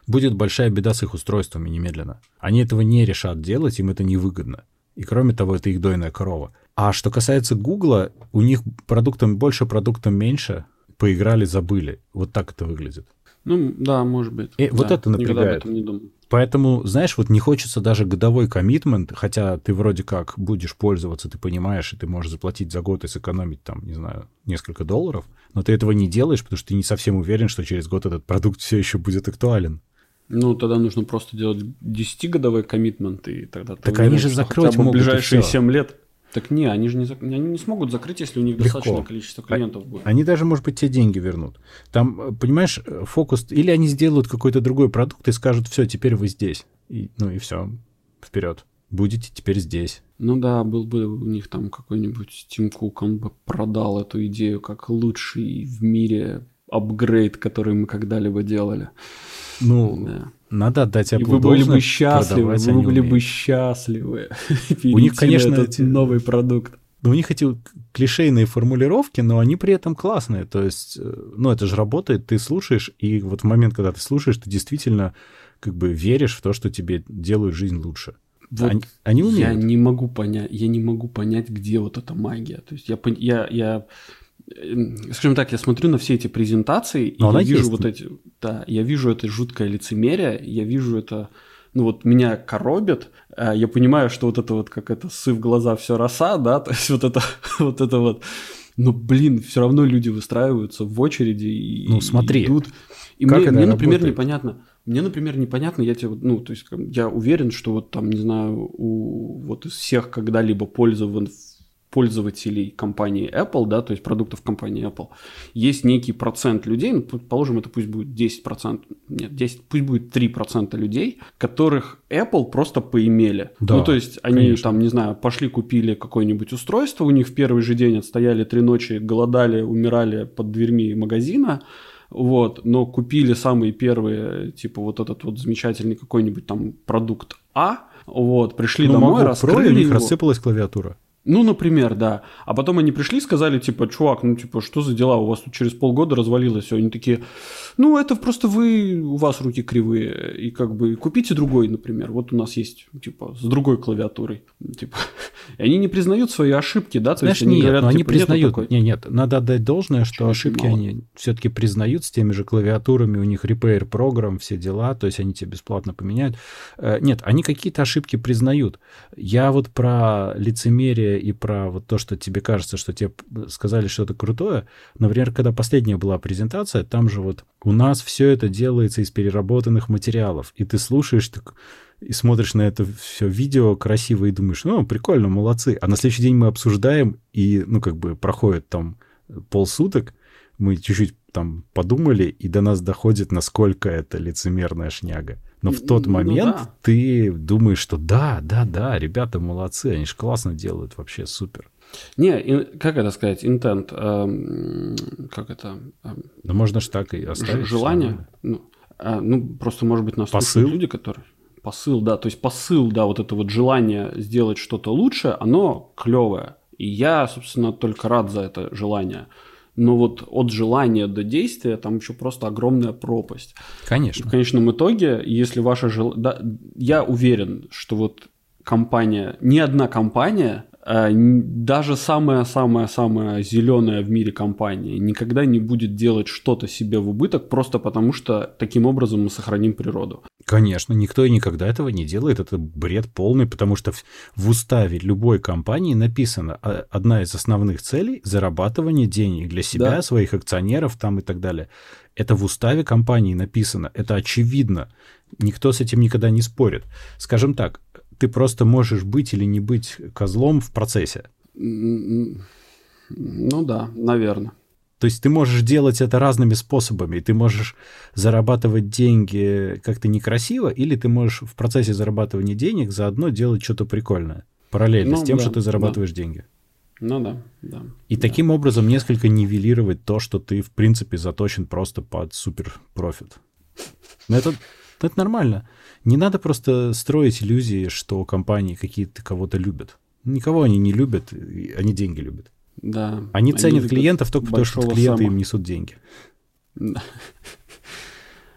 будет большая беда с их устройствами немедленно. Они этого не решат делать, им это невыгодно. И кроме того, это их дойная корова. А что касается Гугла, у них продуктом больше, продуктом меньше, поиграли, забыли. Вот так это выглядит. Ну, да, может быть. И да, вот это напрягает. не думал. Поэтому, знаешь, вот не хочется даже годовой коммитмент, хотя ты вроде как будешь пользоваться, ты понимаешь, и ты можешь заплатить за год и сэкономить там, не знаю, несколько долларов, но ты этого не делаешь, потому что ты не совсем уверен, что через год этот продукт все еще будет актуален. Ну, тогда нужно просто делать 10-годовой коммитмент, и тогда... Так уверен, они же закрыть могут ближайшие 7 лет. Так не, они же не, они не смогут закрыть, если у них Легко. достаточное количество а клиентов будет. Они даже, может быть, те деньги вернут. Там, понимаешь, фокус... Или они сделают какой-то другой продукт и скажут, все, теперь вы здесь. И, ну и все, вперед. Будете теперь здесь. Ну да, был бы у них там какой-нибудь Тим Кук, он бы продал эту идею как лучший в мире апгрейд, который мы когда-либо делали. Ну, да. Надо отдать Apple И вы были бы счастливы, вы были бы счастливы. У них, конечно, эти... новый продукт. У них эти клишейные формулировки, но они при этом классные. То есть, э, ну, это же работает, ты слушаешь, и вот в момент, когда ты слушаешь, ты действительно как бы веришь в то, что тебе делают жизнь лучше. Вот они, они умеют. Я не могу понять, я не могу понять, где вот эта магия. То есть я, я, я скажем так, я смотрю на все эти презентации, Но и я вижу есть. вот эти, да, я вижу это жуткое лицемерие, я вижу это, ну вот меня коробит, а я понимаю, что вот это вот как это сыв глаза все роса, да, то есть вот это вот это вот, но блин, все равно люди выстраиваются в очереди и, ну смотри, идут. И как мне, мне например, непонятно. Мне, например, непонятно, я тебе, ну, то есть, я уверен, что вот там, не знаю, у вот из всех когда-либо пользован, пользователей компании Apple, да, то есть продуктов компании Apple, есть некий процент людей, ну, положим, это пусть будет 10%, нет, 10, пусть будет 3% людей, которых Apple просто поимели. Да, ну, то есть они конечно. там, не знаю, пошли купили какое-нибудь устройство, у них в первый же день отстояли три ночи, голодали, умирали под дверьми магазина, вот, но купили самые первые, типа вот этот вот замечательный какой-нибудь там продукт А, вот, пришли ну, домой, раскрыли Pro, у них его. рассыпалась клавиатура. Ну, например, да. А потом они пришли и сказали, типа, чувак, ну, типа, что за дела? У вас тут через полгода развалилось все. Они такие, ну, это просто вы, у вас руки кривые. И как бы купите другой, например. Вот у нас есть, типа, с другой клавиатурой. Типа, и они не признают свои ошибки, да? То Знаешь, есть они нет, говорят, но они типа, признают. Нет, нет, надо отдать должное, что Очень ошибки мало. они все-таки признают с теми же клавиатурами, у них repair программ, все дела, то есть они тебе бесплатно поменяют. Э, нет, они какие-то ошибки признают. Я вот про лицемерие и про вот то, что тебе кажется, что тебе сказали что-то крутое. Например, когда последняя была презентация, там же вот у нас все это делается из переработанных материалов, и ты слушаешь так, и смотришь на это все видео красиво и думаешь, ну, прикольно, молодцы. А на следующий день мы обсуждаем, и, ну, как бы проходит там полсуток, мы чуть-чуть там подумали, и до нас доходит, насколько это лицемерная шняга. Но в тот ну момент ну, да. ты думаешь, что да, да, да, ребята молодцы, они же классно делают, вообще супер. Не, как это сказать, интент, эм, как это? Эм, да можно же так и оставить. Желание, ну, э, ну, просто, может быть, нас Посыл? люди, которые... Посыл, да, то есть посыл, да, вот это вот желание сделать что-то лучше, оно клевое. И я, собственно, только рад за это желание но вот от желания до действия там еще просто огромная пропасть. Конечно. В конечном итоге, если ваше желание... Да, я уверен, что вот компания, ни одна компания даже самая-самая-самая зеленая в мире компания никогда не будет делать что-то себе в убыток просто потому, что таким образом мы сохраним природу. Конечно, никто и никогда этого не делает. Это бред полный, потому что в уставе любой компании написано а, одна из основных целей – зарабатывание денег для себя, да. своих акционеров там и так далее. Это в уставе компании написано, это очевидно. Никто с этим никогда не спорит. Скажем так, ты просто можешь быть или не быть козлом в процессе. Ну да, наверное. То есть ты можешь делать это разными способами. Ты можешь зарабатывать деньги как-то некрасиво, или ты можешь в процессе зарабатывания денег заодно делать что-то прикольное. Параллельно ну, с тем, да, что ты зарабатываешь да. деньги. Ну да, да. И да. таким образом несколько нивелировать то, что ты, в принципе, заточен просто под супер профит. Но это, это нормально. Не надо просто строить иллюзии, что компании какие-то кого-то любят. Никого они не любят, они деньги любят. Да. Они, они ценят клиентов только потому, что клиенты сама. им несут деньги. Да.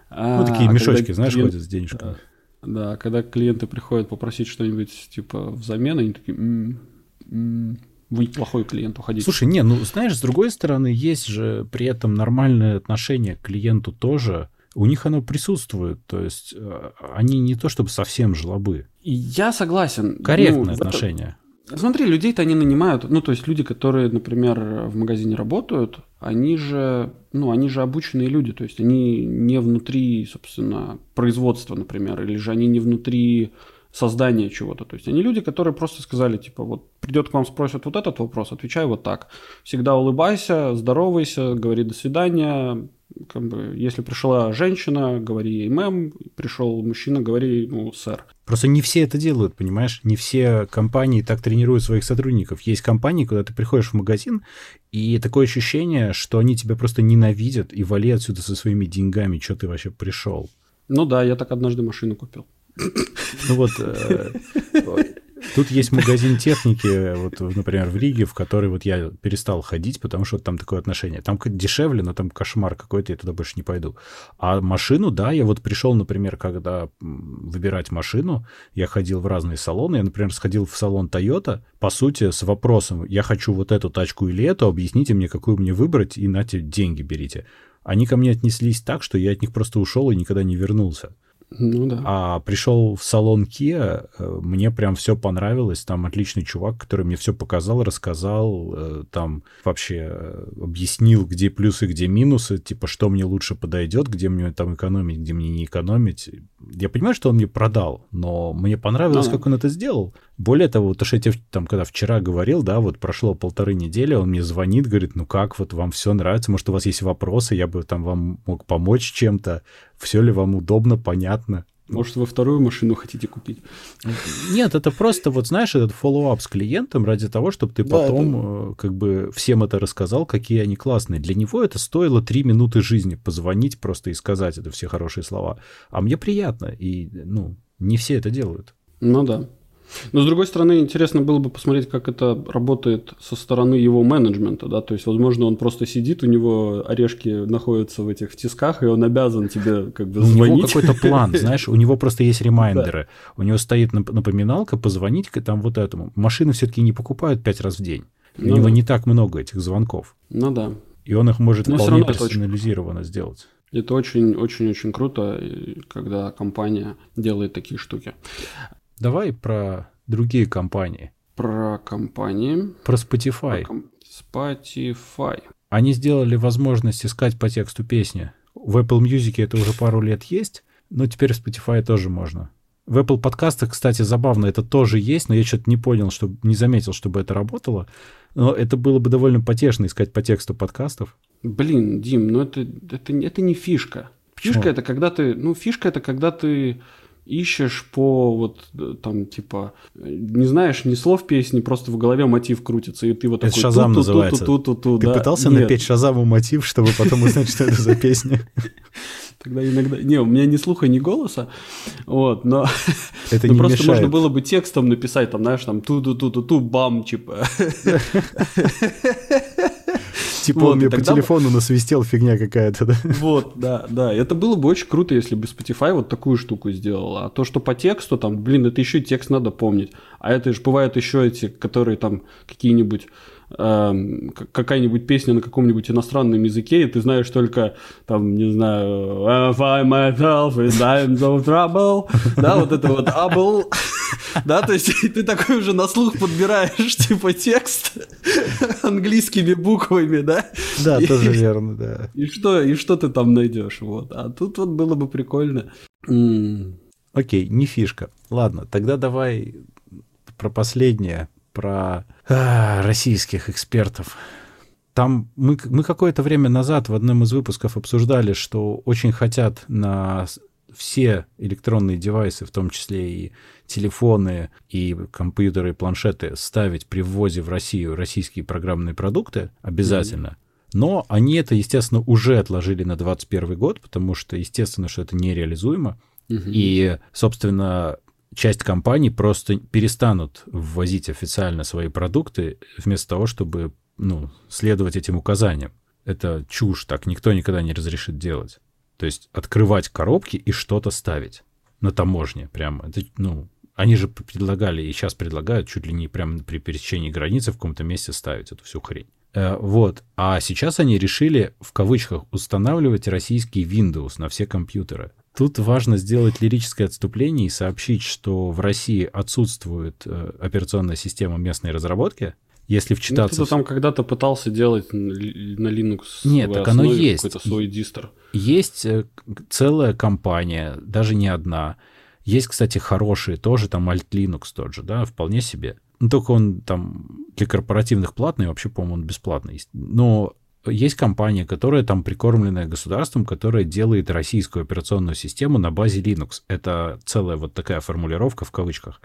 Ну, такие а, мешочки, знаешь, клиент... ходят с денежками. Да, когда клиенты приходят попросить что-нибудь типа взамен, они такие, м-м, вы плохой клиент, уходите. Слушай, не, ну знаешь, с другой стороны, есть же при этом нормальное отношение к клиенту тоже у них оно присутствует, то есть э, они не то чтобы совсем жлобы. Я согласен. Корректное ну, отношение. Это... Смотри, людей-то они нанимают, ну, то есть люди, которые, например, в магазине работают, они же, ну, они же обученные люди, то есть они не внутри, собственно, производства, например, или же они не внутри создания чего-то. То есть они люди, которые просто сказали, типа, вот придет к вам, спросят вот этот вопрос, отвечай вот так. Всегда улыбайся, здоровайся, говори до свидания, как бы, если пришла женщина, говори ей мэм, пришел мужчина, говори ну, сэр. Просто не все это делают, понимаешь? Не все компании так тренируют своих сотрудников. Есть компании, куда ты приходишь в магазин, и такое ощущение, что они тебя просто ненавидят и вали отсюда со своими деньгами, что ты вообще пришел. Ну да, я так однажды машину купил. Ну вот, э, Тут есть магазин техники, вот, например, в Риге, в который вот я перестал ходить, потому что там такое отношение. Там дешевле, но там кошмар какой-то, я туда больше не пойду. А машину, да, я вот пришел, например, когда выбирать машину, я ходил в разные салоны. Я, например, сходил в салон Toyota, по сути, с вопросом, я хочу вот эту тачку или эту, объясните мне, какую мне выбрать, и нате, деньги берите. Они ко мне отнеслись так, что я от них просто ушел и никогда не вернулся. Ну да. А пришел в салон Kia, э, мне прям все понравилось. Там отличный чувак, который мне все показал, рассказал, э, там вообще э, объяснил, где плюсы, где минусы, типа, что мне лучше подойдет, где мне там экономить, где мне не экономить. я понимаю, что он мне продал, но мне понравилось, Ну. как он это сделал. Более того, то, что я тебе там, когда вчера говорил, да, вот прошло полторы недели, он мне звонит, говорит, ну как, вот вам все нравится, может, у вас есть вопросы, я бы там вам мог помочь чем-то, все ли вам удобно, понятно. Может, вы вторую машину хотите купить? Нет, это просто, вот знаешь, этот follow-up с клиентом ради того, чтобы ты Да, потом э, как бы всем это рассказал, какие они классные. Для него это стоило три минуты жизни позвонить просто и сказать это все хорошие слова. А мне приятно, и, ну, не все это делают. Ну да. Но, с другой стороны, интересно было бы посмотреть, как это работает со стороны его менеджмента, да, то есть, возможно, он просто сидит, у него орешки находятся в этих в тисках, и он обязан тебе как бы Ну, У него звонить. какой-то план, знаешь, у него просто есть ремайндеры. У него стоит нап- напоминалка позвонить к там вот этому. Машины все-таки не покупают пять раз в день. У Ну него да. не так много этих звонков. Ну да. И он их может Но вполне очень персонализированно сделать. Это очень-очень-очень круто, когда компания делает такие штуки. Давай про другие компании. Про компании. Про Spotify. про ком- Spotify. Они сделали возможность искать по тексту песни. В Apple Music это уже пару лет есть, но теперь в Spotify тоже можно. В Apple подкастах, кстати, забавно, это тоже есть, но я что-то не понял, что не заметил, чтобы это работало. Но это было бы довольно потешно искать по тексту подкастов. Блин, Дим, ну это, это, не- это не фишка. Фишка Почему? это когда ты, ну фишка это когда ты ищешь по вот э, там типа не знаешь ни слов песни, просто в голове мотив крутится и ты вот Это такой «Шазам» ту-ту-ту, называется. ту-ту-ту, Ты да. пытался Нет, напеть Шазаму мотив, чтобы потом узнать, что это за песня? Тогда иногда, не, у меня ни слуха, ни голоса, вот, но Это не просто можно было бы текстом написать, там, знаешь, там ту-ту-ту-ту-ту, бам, типа. Типа Вот, он мне по тогда бы- телефону насвистел фигня какая-то, да? Вот, да, да. Это было бы очень круто, если бы Spotify вот такую штуку сделал. А то, что по тексту, там, блин, это еще и текст надо помнить. А это же бывают еще эти, которые там какие-нибудь какая-нибудь песня на каком-нибудь иностранном языке, и ты знаешь только, там, не знаю, I find myself in times of trouble, да, вот это вот able, да, то есть ты такой уже на слух подбираешь, типа, текст английскими буквами, да, Да, И- тоже верно, да. и что, и что ты там найдешь? Вот. А тут вот было бы прикольно. Окей, не фишка. Ладно, тогда давай про последнее, про а, российских экспертов. Там мы, мы какое-то время назад в одном из выпусков обсуждали, что очень хотят на все электронные девайсы, в том числе и телефоны, и компьютеры, и планшеты, ставить при ввозе в Россию российские программные продукты обязательно. Но они это, естественно, уже отложили на 2021 год, потому что, естественно, что это нереализуемо. мгм. И, собственно, часть компаний просто перестанут ввозить официально свои продукты вместо того, чтобы ну, следовать этим указаниям. Это чушь, так никто никогда не разрешит делать. То есть открывать коробки и что-то ставить на таможне прямо. Это, ну, они же предлагали и сейчас предлагают чуть ли не прямо при пересечении границы в каком-то месте ставить эту всю хрень. Э, вот. А сейчас они решили, в кавычках, устанавливать российский Windows на все компьютеры. Тут важно сделать лирическое отступление и сообщить, что в России отсутствует э, операционная система местной разработки. Если Ну, вчитаться... кто-то в- там когда-то пытался делать на Linux Нет, так оно есть. какой-то свой дистр. Есть э, целая компания, даже не одна. Есть, кстати, хорошие тоже, там Alt Linux тот же, да, вполне себе. Ну, только он там для корпоративных платный, вообще, по-моему, он бесплатный. есть. Но есть компания, которая там прикормленная государством, которая делает российскую операционную систему на базе Linux. Это целая вот такая формулировка в кавычках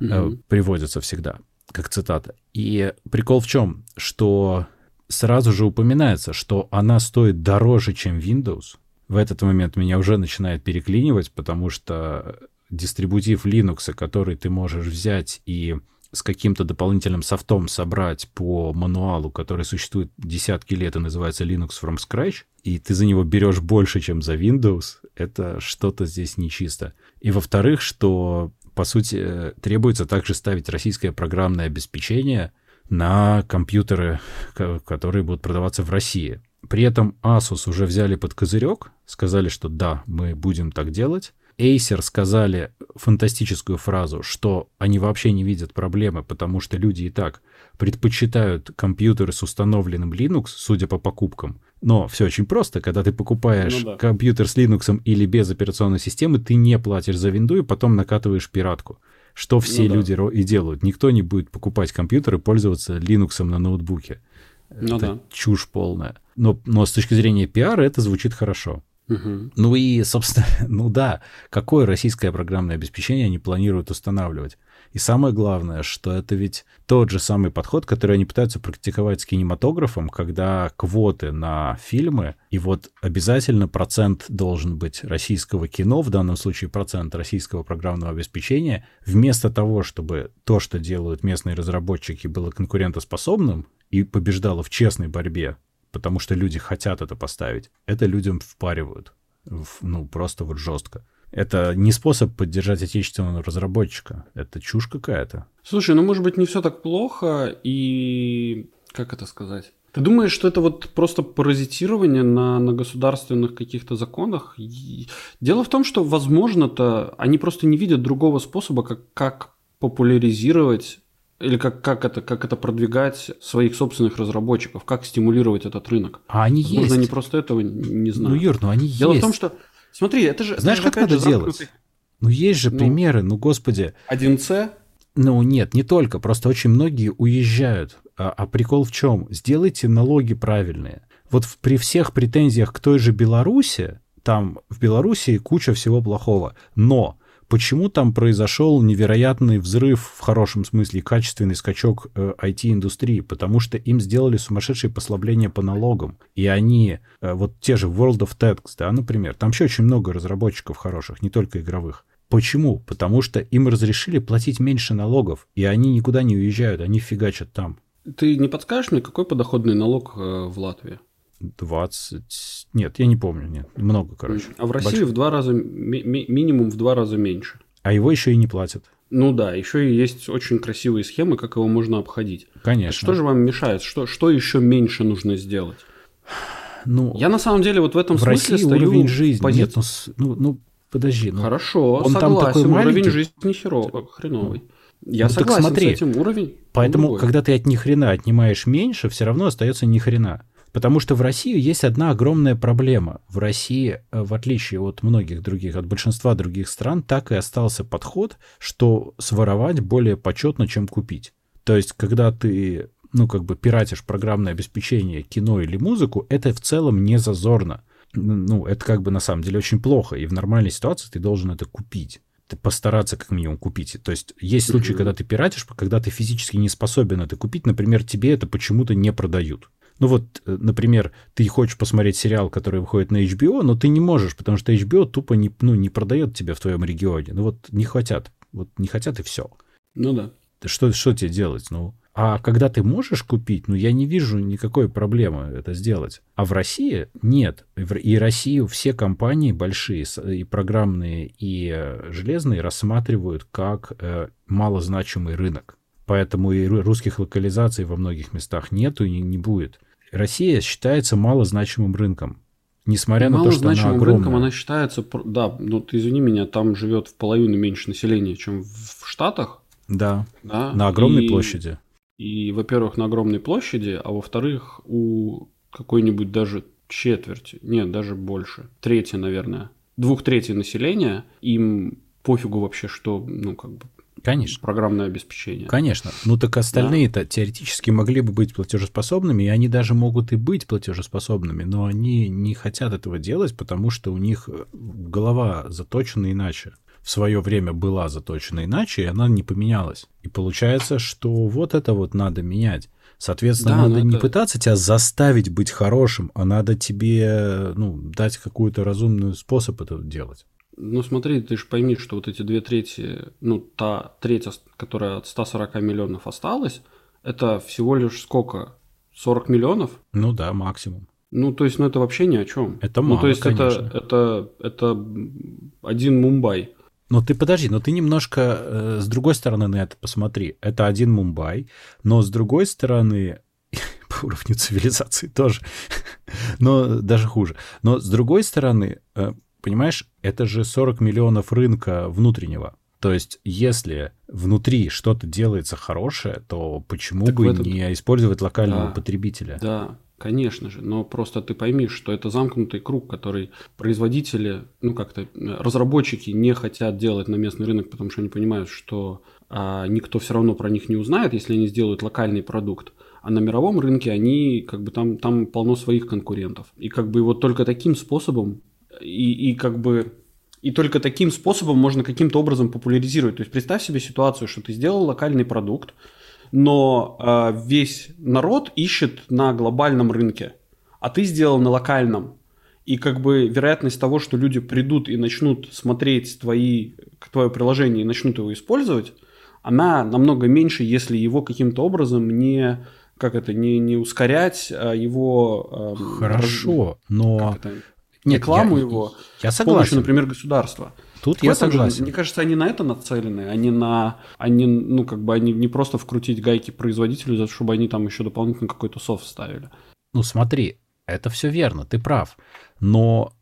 Мгм. приводится всегда, как цитата. И прикол в чем? Что сразу же упоминается, что она стоит дороже, чем Windows. В этот момент меня уже начинает переклинивать, потому что дистрибутив Linux, который ты можешь взять и с каким-то дополнительным софтом собрать по мануалу, который существует десятки лет и называется Linux from Scratch, и ты за него берешь больше, чем за Windows, это что-то здесь нечисто. И во-вторых, что, по сути, э, требуется также ставить российское программное обеспечение на компьютеры, ко- которые будут продаваться в России. При этом Asus уже взяли под козырек, сказали, что да, мы будем так делать. Acer сказали фантастическую фразу, что они вообще не видят проблемы, потому что люди и так предпочитают компьютеры с установленным Linux, судя по покупкам, Но все очень просто. Когда ты покупаешь ну, да. компьютер с Linux или без операционной системы, ты не платишь за винду и потом накатываешь пиратку. Что все ну, люди да. и делают. Никто не будет покупать компьютер и пользоваться Linux на ноутбуке. Ну, это да. чушь полная. Но, но с точки зрения пиара это звучит хорошо. Угу. Ну и, собственно, ну да, какое российское программное обеспечение они планируют устанавливать? И самое главное, что это ведь тот же самый подход, который они пытаются практиковать с кинематографом, когда квоты на фильмы, и вот обязательно процент должен быть российского кино, в данном случае процент российского программного обеспечения, вместо того, чтобы то, что делают местные разработчики, было конкурентоспособным и побеждало в честной борьбе, потому что люди хотят это поставить, это людям впаривают. Ну, просто вот жестко. Это не способ поддержать отечественного разработчика. Это чушь какая-то. Слушай, ну может быть не все так плохо и... Как это сказать? Ты думаешь, что это вот просто паразитирование на, на государственных каких-то законах? Дело в том, что, возможно-то, они просто не видят другого способа, как, как популяризировать или как, как, это, как это продвигать своих собственных разработчиков, как стимулировать этот рынок. А они Возможно, есть. они просто этого не знают. Ну, Юр, ну они Дело есть. в том, что Смотри, это же... Знаешь, это как надо делать? Замкнутый... Ну, есть же ну, примеры, ну, господи. 1С? Ну, нет, не только. Просто очень многие уезжают. А, а прикол в чем? Сделайте налоги правильные. Вот в, при всех претензиях к той же Беларуси, там в Беларуси куча всего плохого. Но почему там произошел невероятный взрыв, в хорошем смысле, качественный скачок э, IT-индустрии, потому что им сделали сумасшедшие послабления по налогам, и они, э, вот те же World of Tanks, да, например, там еще очень много разработчиков хороших, не только игровых. Почему? Потому что им разрешили платить меньше налогов, и они никуда не уезжают, они фигачат там. Ты не подскажешь мне, какой подоходный налог э, в Латвии? 20... Нет, я не помню, нет. Много, короче. А в России Больш... в два раза, ми- минимум в два раза меньше. А его еще и не платят. Ну да, еще и есть очень красивые схемы, как его можно обходить. Конечно. что же вам мешает? Что, что еще меньше нужно сделать? Ну, я на самом деле вот в этом в смысле России стою уровень жизни. Пози... Нет, ну, ну, ну подожди. Ну, Хорошо, он согласен, там такой маленький... уровень жизни херово, хреновый. Я ну, согласен смотри, с этим уровень. Поэтому, когда ты от ни хрена отнимаешь меньше, все равно остается ни хрена. Потому что в России есть одна огромная проблема. В России, э, в отличие от многих других, от большинства других стран, так и остался подход, что своровать более почетно, чем купить. То есть, когда ты, ну, как бы пиратишь программное обеспечение, кино или музыку, это в целом не зазорно. Ну, это как бы на самом деле очень плохо, и в нормальной ситуации ты должен это купить постараться как минимум купить. То есть есть случаи, когда ты пиратишь, когда ты физически не способен это купить, например, тебе это почему-то не продают. Ну вот, э, например, ты хочешь посмотреть сериал, который выходит на HBO, но ты не можешь, потому что HBO тупо не, ну, не продает тебя в твоем регионе. Ну вот не хотят. Вот не хотят и все. Ну да. Что, что тебе делать? Ну, а когда ты можешь купить, ну, я не вижу никакой проблемы это сделать. А в России нет. И Россию все компании большие, и программные, и э, железные, рассматривают как э, малозначимый рынок. Поэтому и русских локализаций во многих местах нету и не будет. Россия считается малозначимым рынком. Несмотря на то, что она огромная. рынком она считается, да, ну ты извини меня, там живет в половину меньше населения, чем в Штатах. Да, да? на огромной и, площади. И, во-первых, на огромной площади, а во-вторых, у какой-нибудь даже четверти, нет, даже больше, трети, наверное, двух трети населения, им пофигу вообще, что, ну, как бы, Конечно. программное обеспечение. Конечно. Ну так остальные-то да. теоретически могли бы быть платежеспособными, и они даже могут и быть платежеспособными, но они не хотят этого делать, потому что у них э, голова заточена иначе. В свое время была заточена иначе, и она не поменялась. И получается, что вот это вот надо менять. Соответственно, да, надо не это... пытаться тебя заставить быть хорошим, а надо тебе ну, дать какую-то разумную способ это делать. Ну смотри, ты же пойми, что вот эти две трети, ну та треть, которая от 140 миллионов осталась, это всего лишь сколько? 40 миллионов? Ну да, максимум. Ну, то есть, ну это вообще ни о чем. Это мало, Ну, то есть, конечно. это, это, это один Мумбай. Но ты подожди, но ты немножко э, с другой стороны на это посмотри. Это один Мумбай, но с другой стороны, по уровню цивилизации тоже, но даже хуже. Но с другой стороны, э, понимаешь, это же 40 миллионов рынка внутреннего. То есть, если внутри что-то делается хорошее, то почему так бы этот... не использовать локального да, потребителя? Да. Конечно же, но просто ты пойми, что это замкнутый круг, который производители, ну как-то разработчики не хотят делать на местный рынок, потому что они понимают, что а, никто все равно про них не узнает, если они сделают локальный продукт. А на мировом рынке они как бы там, там полно своих конкурентов. И как бы вот только таким способом и, и как бы и только таким способом можно каким-то образом популяризировать. То есть представь себе ситуацию, что ты сделал локальный продукт, но э, весь народ ищет на глобальном рынке, а ты сделал на локальном. И как бы вероятность того, что люди придут и начнут смотреть твои, твое приложение и начнут его использовать, она намного меньше, если его каким-то образом не как это не не ускорять а его э, хорошо, раз... но Нет, рекламу я, его я согласен. с помощью, например, государства. Тут я согласен. Же, мне кажется, они на это нацелены, они на, они, ну, как бы, они не просто вкрутить гайки производителю, чтобы они там еще дополнительно какой-то софт ставили. Ну, смотри, это все верно, ты прав. Но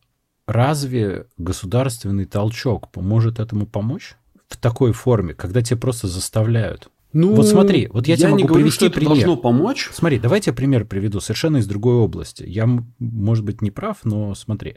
разве государственный толчок поможет этому помочь? В такой форме, когда тебя просто заставляют. Ну, вот смотри, вот я, я тебе могу не говорю, привести что это пример. должно помочь. Смотри, давайте я пример приведу совершенно из другой области. Я, может быть, не прав, но смотри.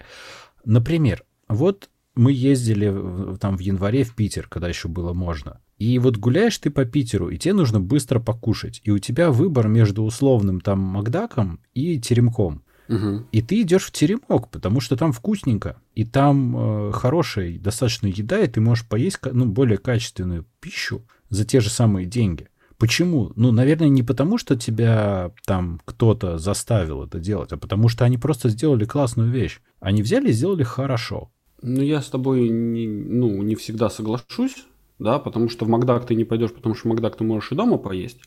Например, вот мы ездили там в январе в Питер, когда еще было можно. И вот гуляешь ты по Питеру, и тебе нужно быстро покушать. И у тебя выбор между условным там Макдаком и теремком. Угу. И ты идешь в теремок, потому что там вкусненько. И там э, хорошая, достаточно еда, и ты можешь поесть ну, более качественную пищу за те же самые деньги. Почему? Ну, наверное, не потому, что тебя там кто-то заставил это делать, а потому что они просто сделали классную вещь. Они взяли и сделали хорошо. Ну, я с тобой не, ну, не всегда соглашусь, да, потому что в Макдак ты не пойдешь, потому что в Макдак ты можешь и дома поесть,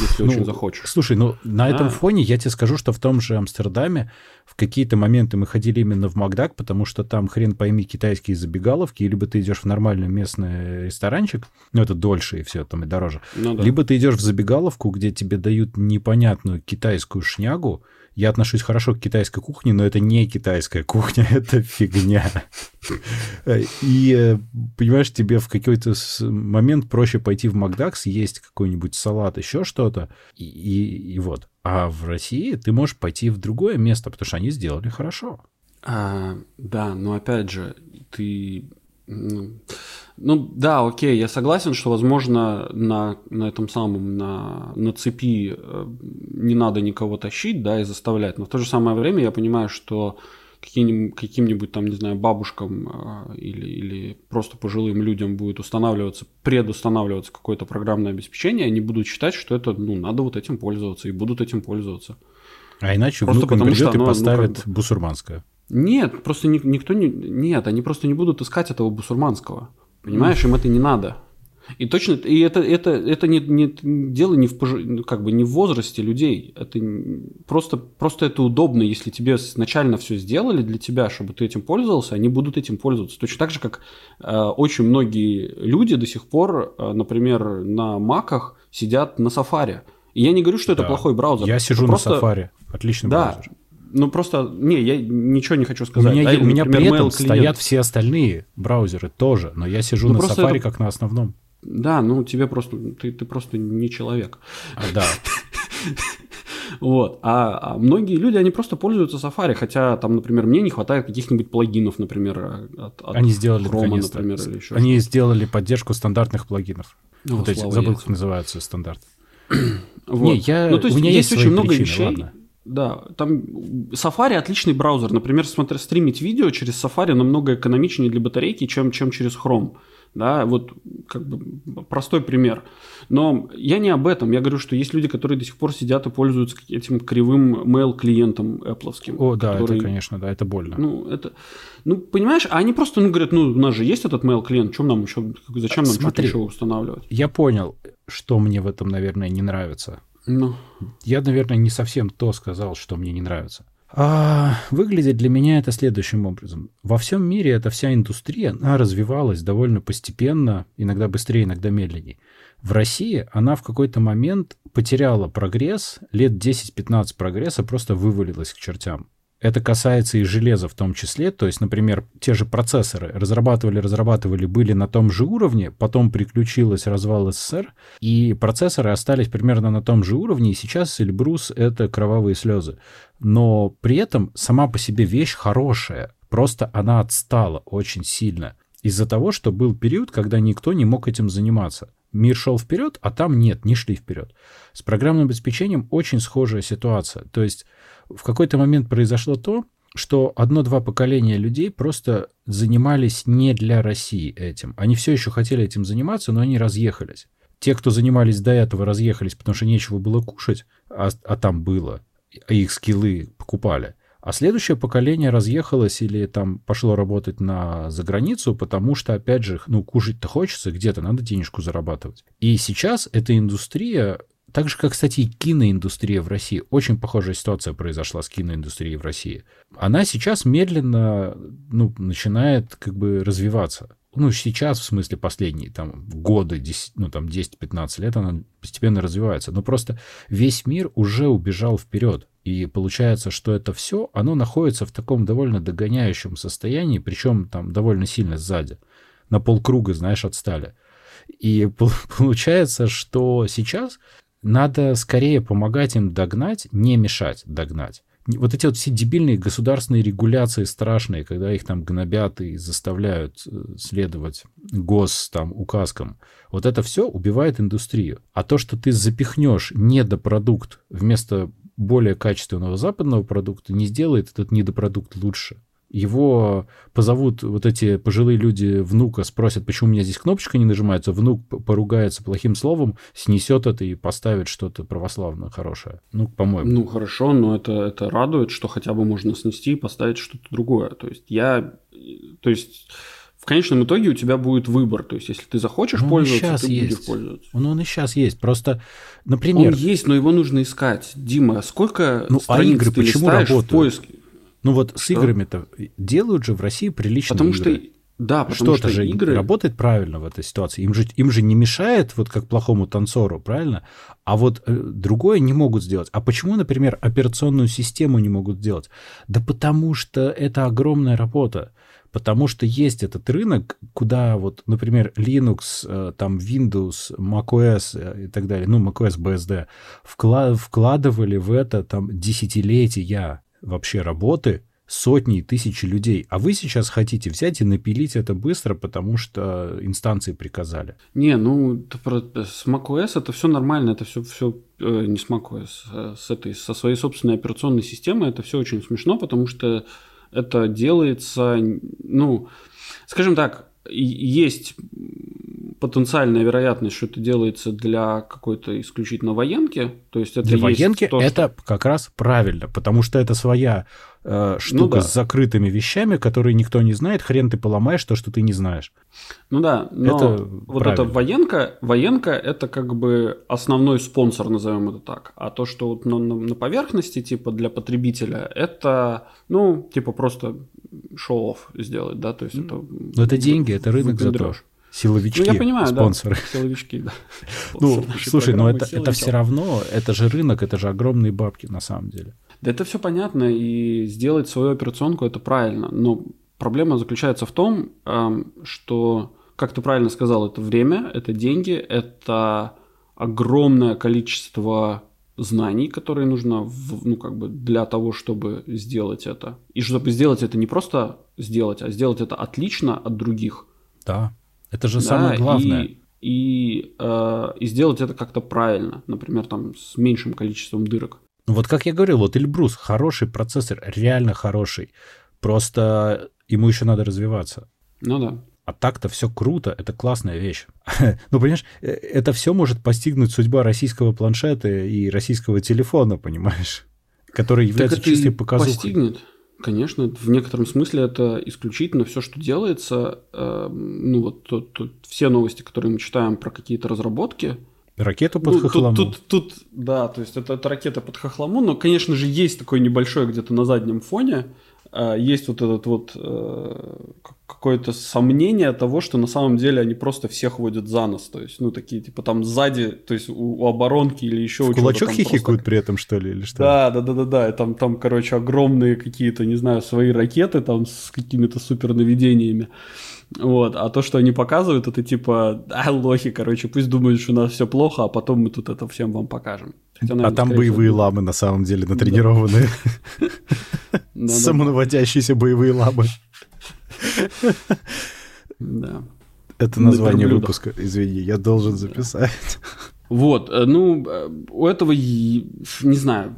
если ну, очень захочешь. Слушай, ну на этом фоне я тебе скажу, что в том же Амстердаме в какие-то моменты мы ходили именно в Макдак, потому что там хрен пойми китайские забегаловки, либо ты идешь в нормальный местный ресторанчик, ну это дольше и все, там и дороже, ну, да. либо ты идешь в забегаловку, где тебе дают непонятную китайскую шнягу, я отношусь хорошо к китайской кухне, но это не китайская кухня, это фигня. И, э, понимаешь, тебе в какой-то момент проще пойти в Макдак, съесть какой-нибудь салат, еще что-то, и, и, и вот. А в России ты можешь пойти в другое место, потому что они сделали хорошо. А, да, но опять же, ты ну, ну да, окей, я согласен, что, возможно, на, на этом самом, на, на цепи э, не надо никого тащить, да, и заставлять. Но в то же самое время я понимаю, что каким-нибудь, каким-нибудь там, не знаю, бабушкам э, или, или просто пожилым людям будет устанавливаться, предустанавливаться какое-то программное обеспечение, они будут считать, что это, ну, надо вот этим пользоваться, и будут этим пользоваться. А иначе просто внукам придет и поставит ну, как бы... бусурманское. Нет, просто никто не... Нет, они просто не будут искать этого бусурманского. Понимаешь, им это не надо. И точно, и это, это, это не, не, дело не в, ну, как бы не в возрасте людей. Это просто, просто это удобно, если тебе изначально все сделали для тебя, чтобы ты этим пользовался, они будут этим пользоваться. Точно так же, как э, очень многие люди до сих пор, э, например, на маках сидят на сафари. И я не говорю, что это да. плохой браузер. Я сижу это на просто... сафари. Отличный да, браузер. Ну просто, не, я ничего не хочу сказать. У меня, да, у меня при этом стоят все остальные браузеры тоже, но я сижу ну, на Safari это... как на основном. Да, ну тебе просто, ты, ты просто не человек. А, да. Вот. А, а многие люди, они просто пользуются Safari, хотя там, например, мне не хватает каких-нибудь плагинов, например, от, от Они сделали, Chrome, например, или еще Они сделали поддержку стандартных плагинов. О, вот эти, забыл, как называются стандарт. Вот. Не, я, ну, то есть, у меня есть, есть очень много причины, вещей. Ладно. Да, там Safari отличный браузер. Например, смотри, стримить видео через Safari намного экономичнее для батарейки, чем, чем через Chrome. Да, вот как бы простой пример. Но я не об этом. Я говорю, что есть люди, которые до сих пор сидят и пользуются этим кривым mail-клиентом Apple. О, да, который... это, конечно, да, это больно. Ну, это... Ну, понимаешь, а они просто ну, говорят, ну, у нас же есть этот mail-клиент, чем нам еще, зачем нам что-то еще устанавливать? Я понял, что мне в этом, наверное, не нравится. Ну. Я, наверное, не совсем то сказал, что мне не нравится. А выглядит для меня это следующим образом. Во всем мире эта вся индустрия, она развивалась довольно постепенно, иногда быстрее, иногда медленнее. В России она в какой-то момент потеряла прогресс, лет 10-15 прогресса просто вывалилась к чертям. Это касается и железа в том числе. То есть, например, те же процессоры разрабатывали, разрабатывали, были на том же уровне, потом приключилась развал СССР, и процессоры остались примерно на том же уровне, и сейчас Эльбрус — это кровавые слезы. Но при этом сама по себе вещь хорошая, просто она отстала очень сильно из-за того, что был период, когда никто не мог этим заниматься. Мир шел вперед, а там нет, не шли вперед. С программным обеспечением очень схожая ситуация. То есть в какой-то момент произошло то, что одно-два поколения людей просто занимались не для России этим. Они все еще хотели этим заниматься, но они разъехались. Те, кто занимались до этого, разъехались, потому что нечего было кушать, а, а там было, а их скиллы покупали. А следующее поколение разъехалось или там пошло работать на заграницу, потому что, опять же, ну, кушать-то хочется где-то, надо денежку зарабатывать. И сейчас эта индустрия так же, как, кстати, и киноиндустрия в России. Очень похожая ситуация произошла с киноиндустрией в России. Она сейчас медленно ну, начинает как бы развиваться. Ну, сейчас, в смысле, последние там, годы, 10, ну, там, 10-15 лет она постепенно развивается. Но просто весь мир уже убежал вперед. И получается, что это все, оно находится в таком довольно догоняющем состоянии, причем там довольно сильно сзади. На полкруга, знаешь, отстали. И получается, что сейчас надо скорее помогать им догнать, не мешать догнать. Вот эти вот все дебильные государственные регуляции страшные, когда их там гнобят и заставляют э, следовать гос там указкам, вот это все убивает индустрию. А то, что ты запихнешь недопродукт вместо более качественного западного продукта, не сделает этот недопродукт лучше. Его позовут вот эти пожилые люди внука, спросят, почему у меня здесь кнопочка не нажимается, внук поругается плохим словом, снесет это и поставит что-то православное хорошее. Ну, по-моему. Ну, хорошо, но это, это радует, что хотя бы можно снести и поставить что-то другое. То есть я... То есть в конечном итоге у тебя будет выбор. То есть, если ты захочешь ну, пользоваться, ты есть. будешь пользоваться. Ну, он и сейчас есть. Просто, например... Он есть, но его нужно искать. Дима, сколько ну, а игры ты почему работают? в поиске? Ну вот с играми-то делают же в России приличные потому игры. Что, да, потому Что-то что же игры... работает правильно в этой ситуации. Им же, им же не мешает, вот как плохому танцору, правильно? А вот э, другое не могут сделать. А почему, например, операционную систему не могут сделать? Да потому что это огромная работа. Потому что есть этот рынок, куда вот, например, Linux, э, там Windows, macOS э, и так далее, ну, macOS BSD, вкладывали в это там десятилетия вообще работы сотни и тысячи людей. А вы сейчас хотите взять и напилить это быстро, потому что инстанции приказали. Не, ну с macOS это все нормально, это все, все э, не с macOS, а с этой, со своей собственной операционной системой это все очень смешно, потому что это делается, ну, скажем так, есть потенциальная вероятность, что это делается для какой-то исключительно военки. То есть это для военки то, это что... как раз правильно, потому что это своя э, штука ну, да. с закрытыми вещами, которые никто не знает. Хрен ты поломаешь то, что ты не знаешь. Ну да, но это вот правильно. эта военка, военка это как бы основной спонсор, назовем это так. А то, что вот на, на, поверхности, типа для потребителя, это, ну, типа просто шоу-офф сделать, да, то есть это... Но это деньги, это рынок зато. Силовички, ну, я понимаю, спонсоры. Да, силовички, да. Ну, слушай, но это, это все равно, это же рынок, это же огромные бабки на самом деле. Да это все понятно, и сделать свою операционку это правильно. Но проблема заключается в том, что, как ты правильно сказал, это время, это деньги, это огромное количество знаний, которые нужно ну, как бы для того, чтобы сделать это. И чтобы сделать это не просто сделать, а сделать это отлично от других. Да. Это же да, самое главное. И, и, э, и сделать это как-то правильно, например, там с меньшим количеством дырок. Ну вот как я говорил, вот Эльбрус хороший процессор, реально хороший. Просто ему еще надо развиваться. Ну да. А так-то все круто, это классная вещь. ну, понимаешь, э, это все может постигнуть судьба российского планшета и российского телефона, понимаешь? Который является чистой показухой. постигнет. Конечно, в некотором смысле это исключительно все, что делается. Э, ну вот тут, тут все новости, которые мы читаем про какие-то разработки. Ракету под ну, хохлому. Тут, тут, тут, да, то есть это, это ракета под хохлому, но, конечно же, есть такой небольшой где-то на заднем фоне есть вот этот вот э, какое-то сомнение того, что на самом деле они просто всех водят за нос. То есть, ну, такие, типа, там сзади, то есть у, у оборонки или еще у Кулачок хихикают просто... при этом, что ли, или что? Да, да, да, да, да. И там, там, короче, огромные какие-то, не знаю, свои ракеты там с какими-то супер наведениями. Вот, а то, что они показывают, это типа, а, лохи, короче, пусть думают, что у нас все плохо, а потом мы тут это всем вам покажем. Хотя, наверное, а там боевые всего... ламы на самом деле натренированные. Самонаводящиеся боевые ламы. Да. Это название выпуска, извини, я должен записать. Вот, э, ну, э, у этого, не знаю,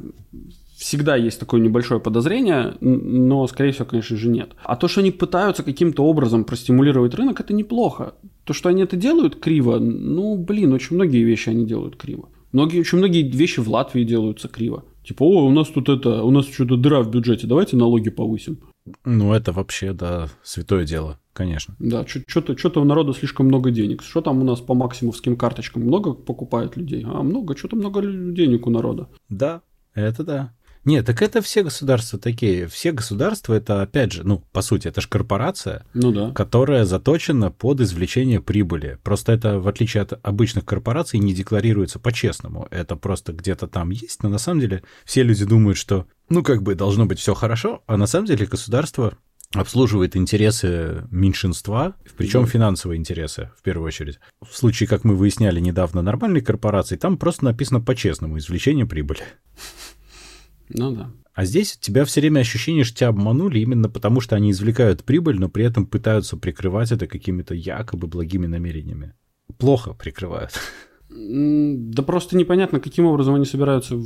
всегда есть такое небольшое подозрение, но, скорее всего, конечно же, нет. А то, что они пытаются каким-то образом простимулировать рынок, это неплохо. То, что они это делают криво, ну, блин, очень многие вещи они делают криво. Многие, очень многие вещи в Латвии делаются криво. Типа, о, у нас тут это, у нас что-то дыра в бюджете, давайте налоги повысим. Ну, это вообще, да, святое дело, конечно. Да, что-то что у народа слишком много денег. Что там у нас по максимовским карточкам? Много покупают людей? А много, что-то много денег у народа. Да, это да. Нет, так это все государства такие. Все государства это, опять же, ну, по сути, это же корпорация, ну, да. которая заточена под извлечение прибыли. Просто это, в отличие от обычных корпораций, не декларируется по-честному. Это просто где-то там есть, но на самом деле все люди думают, что, ну, как бы должно быть все хорошо, а на самом деле государство обслуживает интересы меньшинства, причем да. финансовые интересы, в первую очередь. В случае, как мы выясняли недавно, нормальной корпорации, там просто написано по-честному, извлечение прибыли. Ну да. А здесь у тебя все время ощущение, что тебя обманули именно потому, что они извлекают прибыль, но при этом пытаются прикрывать это какими-то якобы благими намерениями. Плохо прикрывают. Да просто непонятно, каким образом они собираются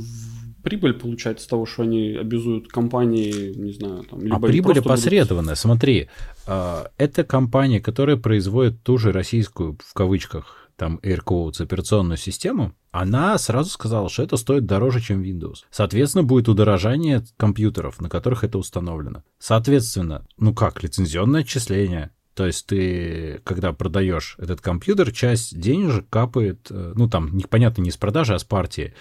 прибыль получать с того, что они обязуют компании, не знаю, там... Либо а прибыль опосредованная, будут... смотри, а, это компания, которая производит ту же российскую, в кавычках, там AirCodes операционную систему, она сразу сказала, что это стоит дороже, чем Windows. Соответственно, будет удорожание компьютеров, на которых это установлено. Соответственно, ну как, лицензионное отчисление. То есть ты, когда продаешь этот компьютер, часть денежек капает, э, ну там, непонятно, не с продажи, а с партии,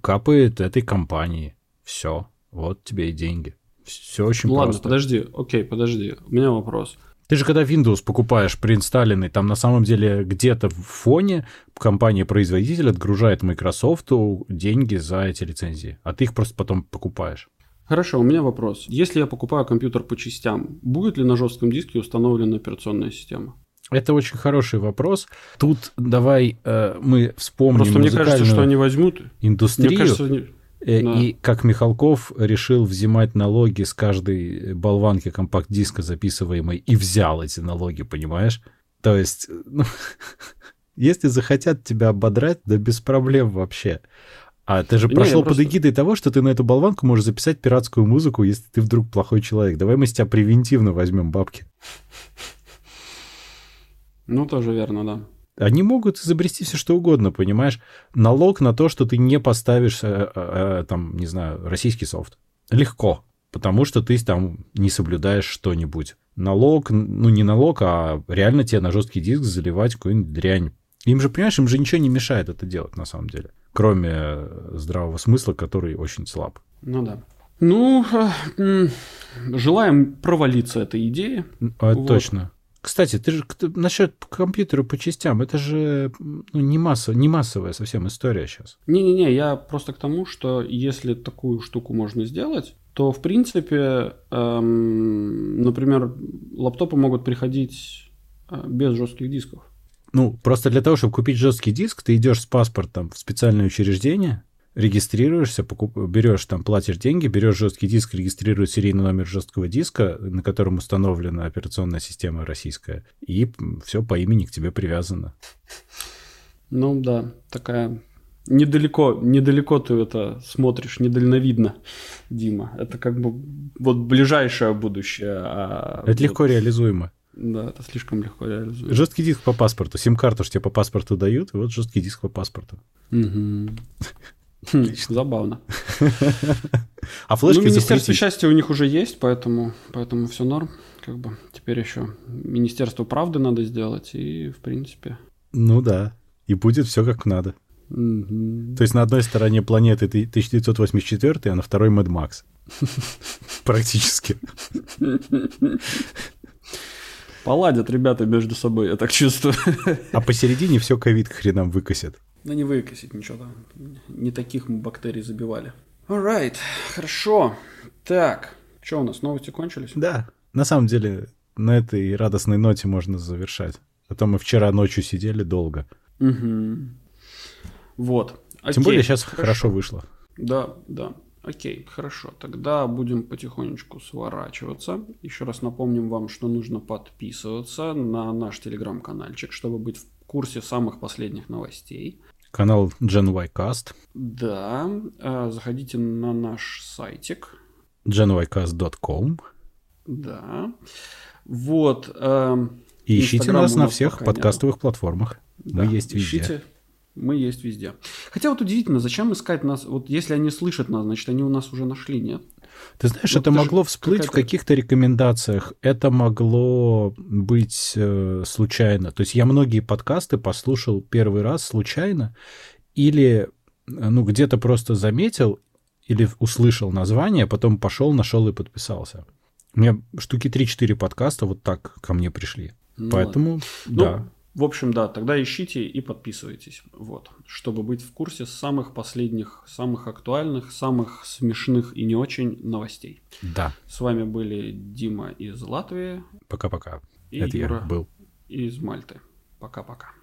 капает этой компании. Все, вот тебе и деньги. Все очень ну, просто. Ладно, подожди, окей, подожди. У меня вопрос. Ты же когда Windows покупаешь преинсталленный, там на самом деле где-то в фоне компания-производитель отгружает Microsoft деньги за эти лицензии, а ты их просто потом покупаешь. Хорошо, у меня вопрос. Если я покупаю компьютер по частям, будет ли на жестком диске установлена операционная система? Это очень хороший вопрос. Тут давай э, мы вспомним Просто мне кажется, что они возьмут индустрию. Мне кажется, они... Э, да. И как Михалков решил взимать налоги с каждой болванки компакт-диска записываемой и взял эти налоги, понимаешь? То есть, ну, если захотят тебя ободрать, да без проблем вообще. А ты же прошел под просто... эгидой того, что ты на эту болванку можешь записать пиратскую музыку, если ты вдруг плохой человек. Давай мы с тебя превентивно возьмем бабки. Ну, тоже верно, да. Они могут изобрести все что угодно, понимаешь? Налог на то, что ты не поставишь, э, э, там, не знаю, российский софт. Легко, потому что ты там не соблюдаешь что-нибудь. Налог, ну не налог, а реально тебе на жесткий диск заливать какую-нибудь дрянь. Им же, понимаешь, им же ничего не мешает это делать на самом деле, кроме здравого смысла, который очень слаб. Ну да. Ну, э, желаем провалиться этой идее. А, вот. Точно. Кстати, ты же насчет компьютера по частям, это же ну, не, масса, не массовая совсем история сейчас. Не-не-не, я просто к тому, что если такую штуку можно сделать, то в принципе, эм, например, лаптопы могут приходить э, без жестких дисков. Ну, просто для того, чтобы купить жесткий диск, ты идешь с паспортом в специальное учреждение, регистрируешься, покуп... берешь там, платишь деньги, берешь жесткий диск, регистрируешь серийный номер жесткого диска, на котором установлена операционная система российская, и все по имени к тебе привязано. Ну да, такая недалеко, недалеко ты это смотришь, недальновидно, Дима. Это как бы вот ближайшее будущее. А это вот... легко реализуемо. Да, это слишком легко реализуемо. Жесткий диск по паспорту. Сим-карту тебе по паспорту дают, и вот жесткий диск по паспорту. Угу. Отлично. Забавно. А флешки ну, Министерство счастья у них уже есть, поэтому, поэтому все норм. Как бы теперь еще Министерство правды надо сделать, и в принципе. Ну да. И будет все как надо. mm То есть на одной стороне планеты 1984, а на второй Mad Max. Практически. Поладят ребята между собой, я так чувствую. А посередине все ковид хренам выкосит. Ну не выкосить ничего там. Не таких мы бактерий забивали. Alright, хорошо. Так, что у нас, новости кончились? Да. На самом деле, на этой радостной ноте можно завершать. А то мы вчера ночью сидели долго. Угу. Вот. Окей, Тем более сейчас хорошо. хорошо вышло. Да, да. Окей, хорошо. Тогда будем потихонечку сворачиваться. Еще раз напомним вам, что нужно подписываться на наш телеграм-канальчик, чтобы быть в курсе самых последних новостей. Канал GenYcast. Да, э, заходите на наш сайтик. genycast.com. Да. Вот. Э, И ищите нас на всех подкастовых нет. платформах. Да, Мы есть везде. Ищите мы есть везде. Хотя вот удивительно, зачем искать нас? Вот если они слышат нас, значит, они у нас уже нашли, нет? Ты знаешь, вот это могло всплыть в каких-то рекомендациях. Это могло быть э, случайно. То есть я многие подкасты послушал первый раз случайно или э, ну где-то просто заметил или услышал название, а потом пошел, нашел и подписался. У меня штуки 3-4 подкаста вот так ко мне пришли. Ну, Поэтому, ладно. да. Ну, в общем, да, тогда ищите и подписывайтесь, вот, чтобы быть в курсе самых последних, самых актуальных, самых смешных и не очень новостей. Да. С вами были Дима из Латвии. Пока-пока. И Это Юра я был. из Мальты. Пока-пока.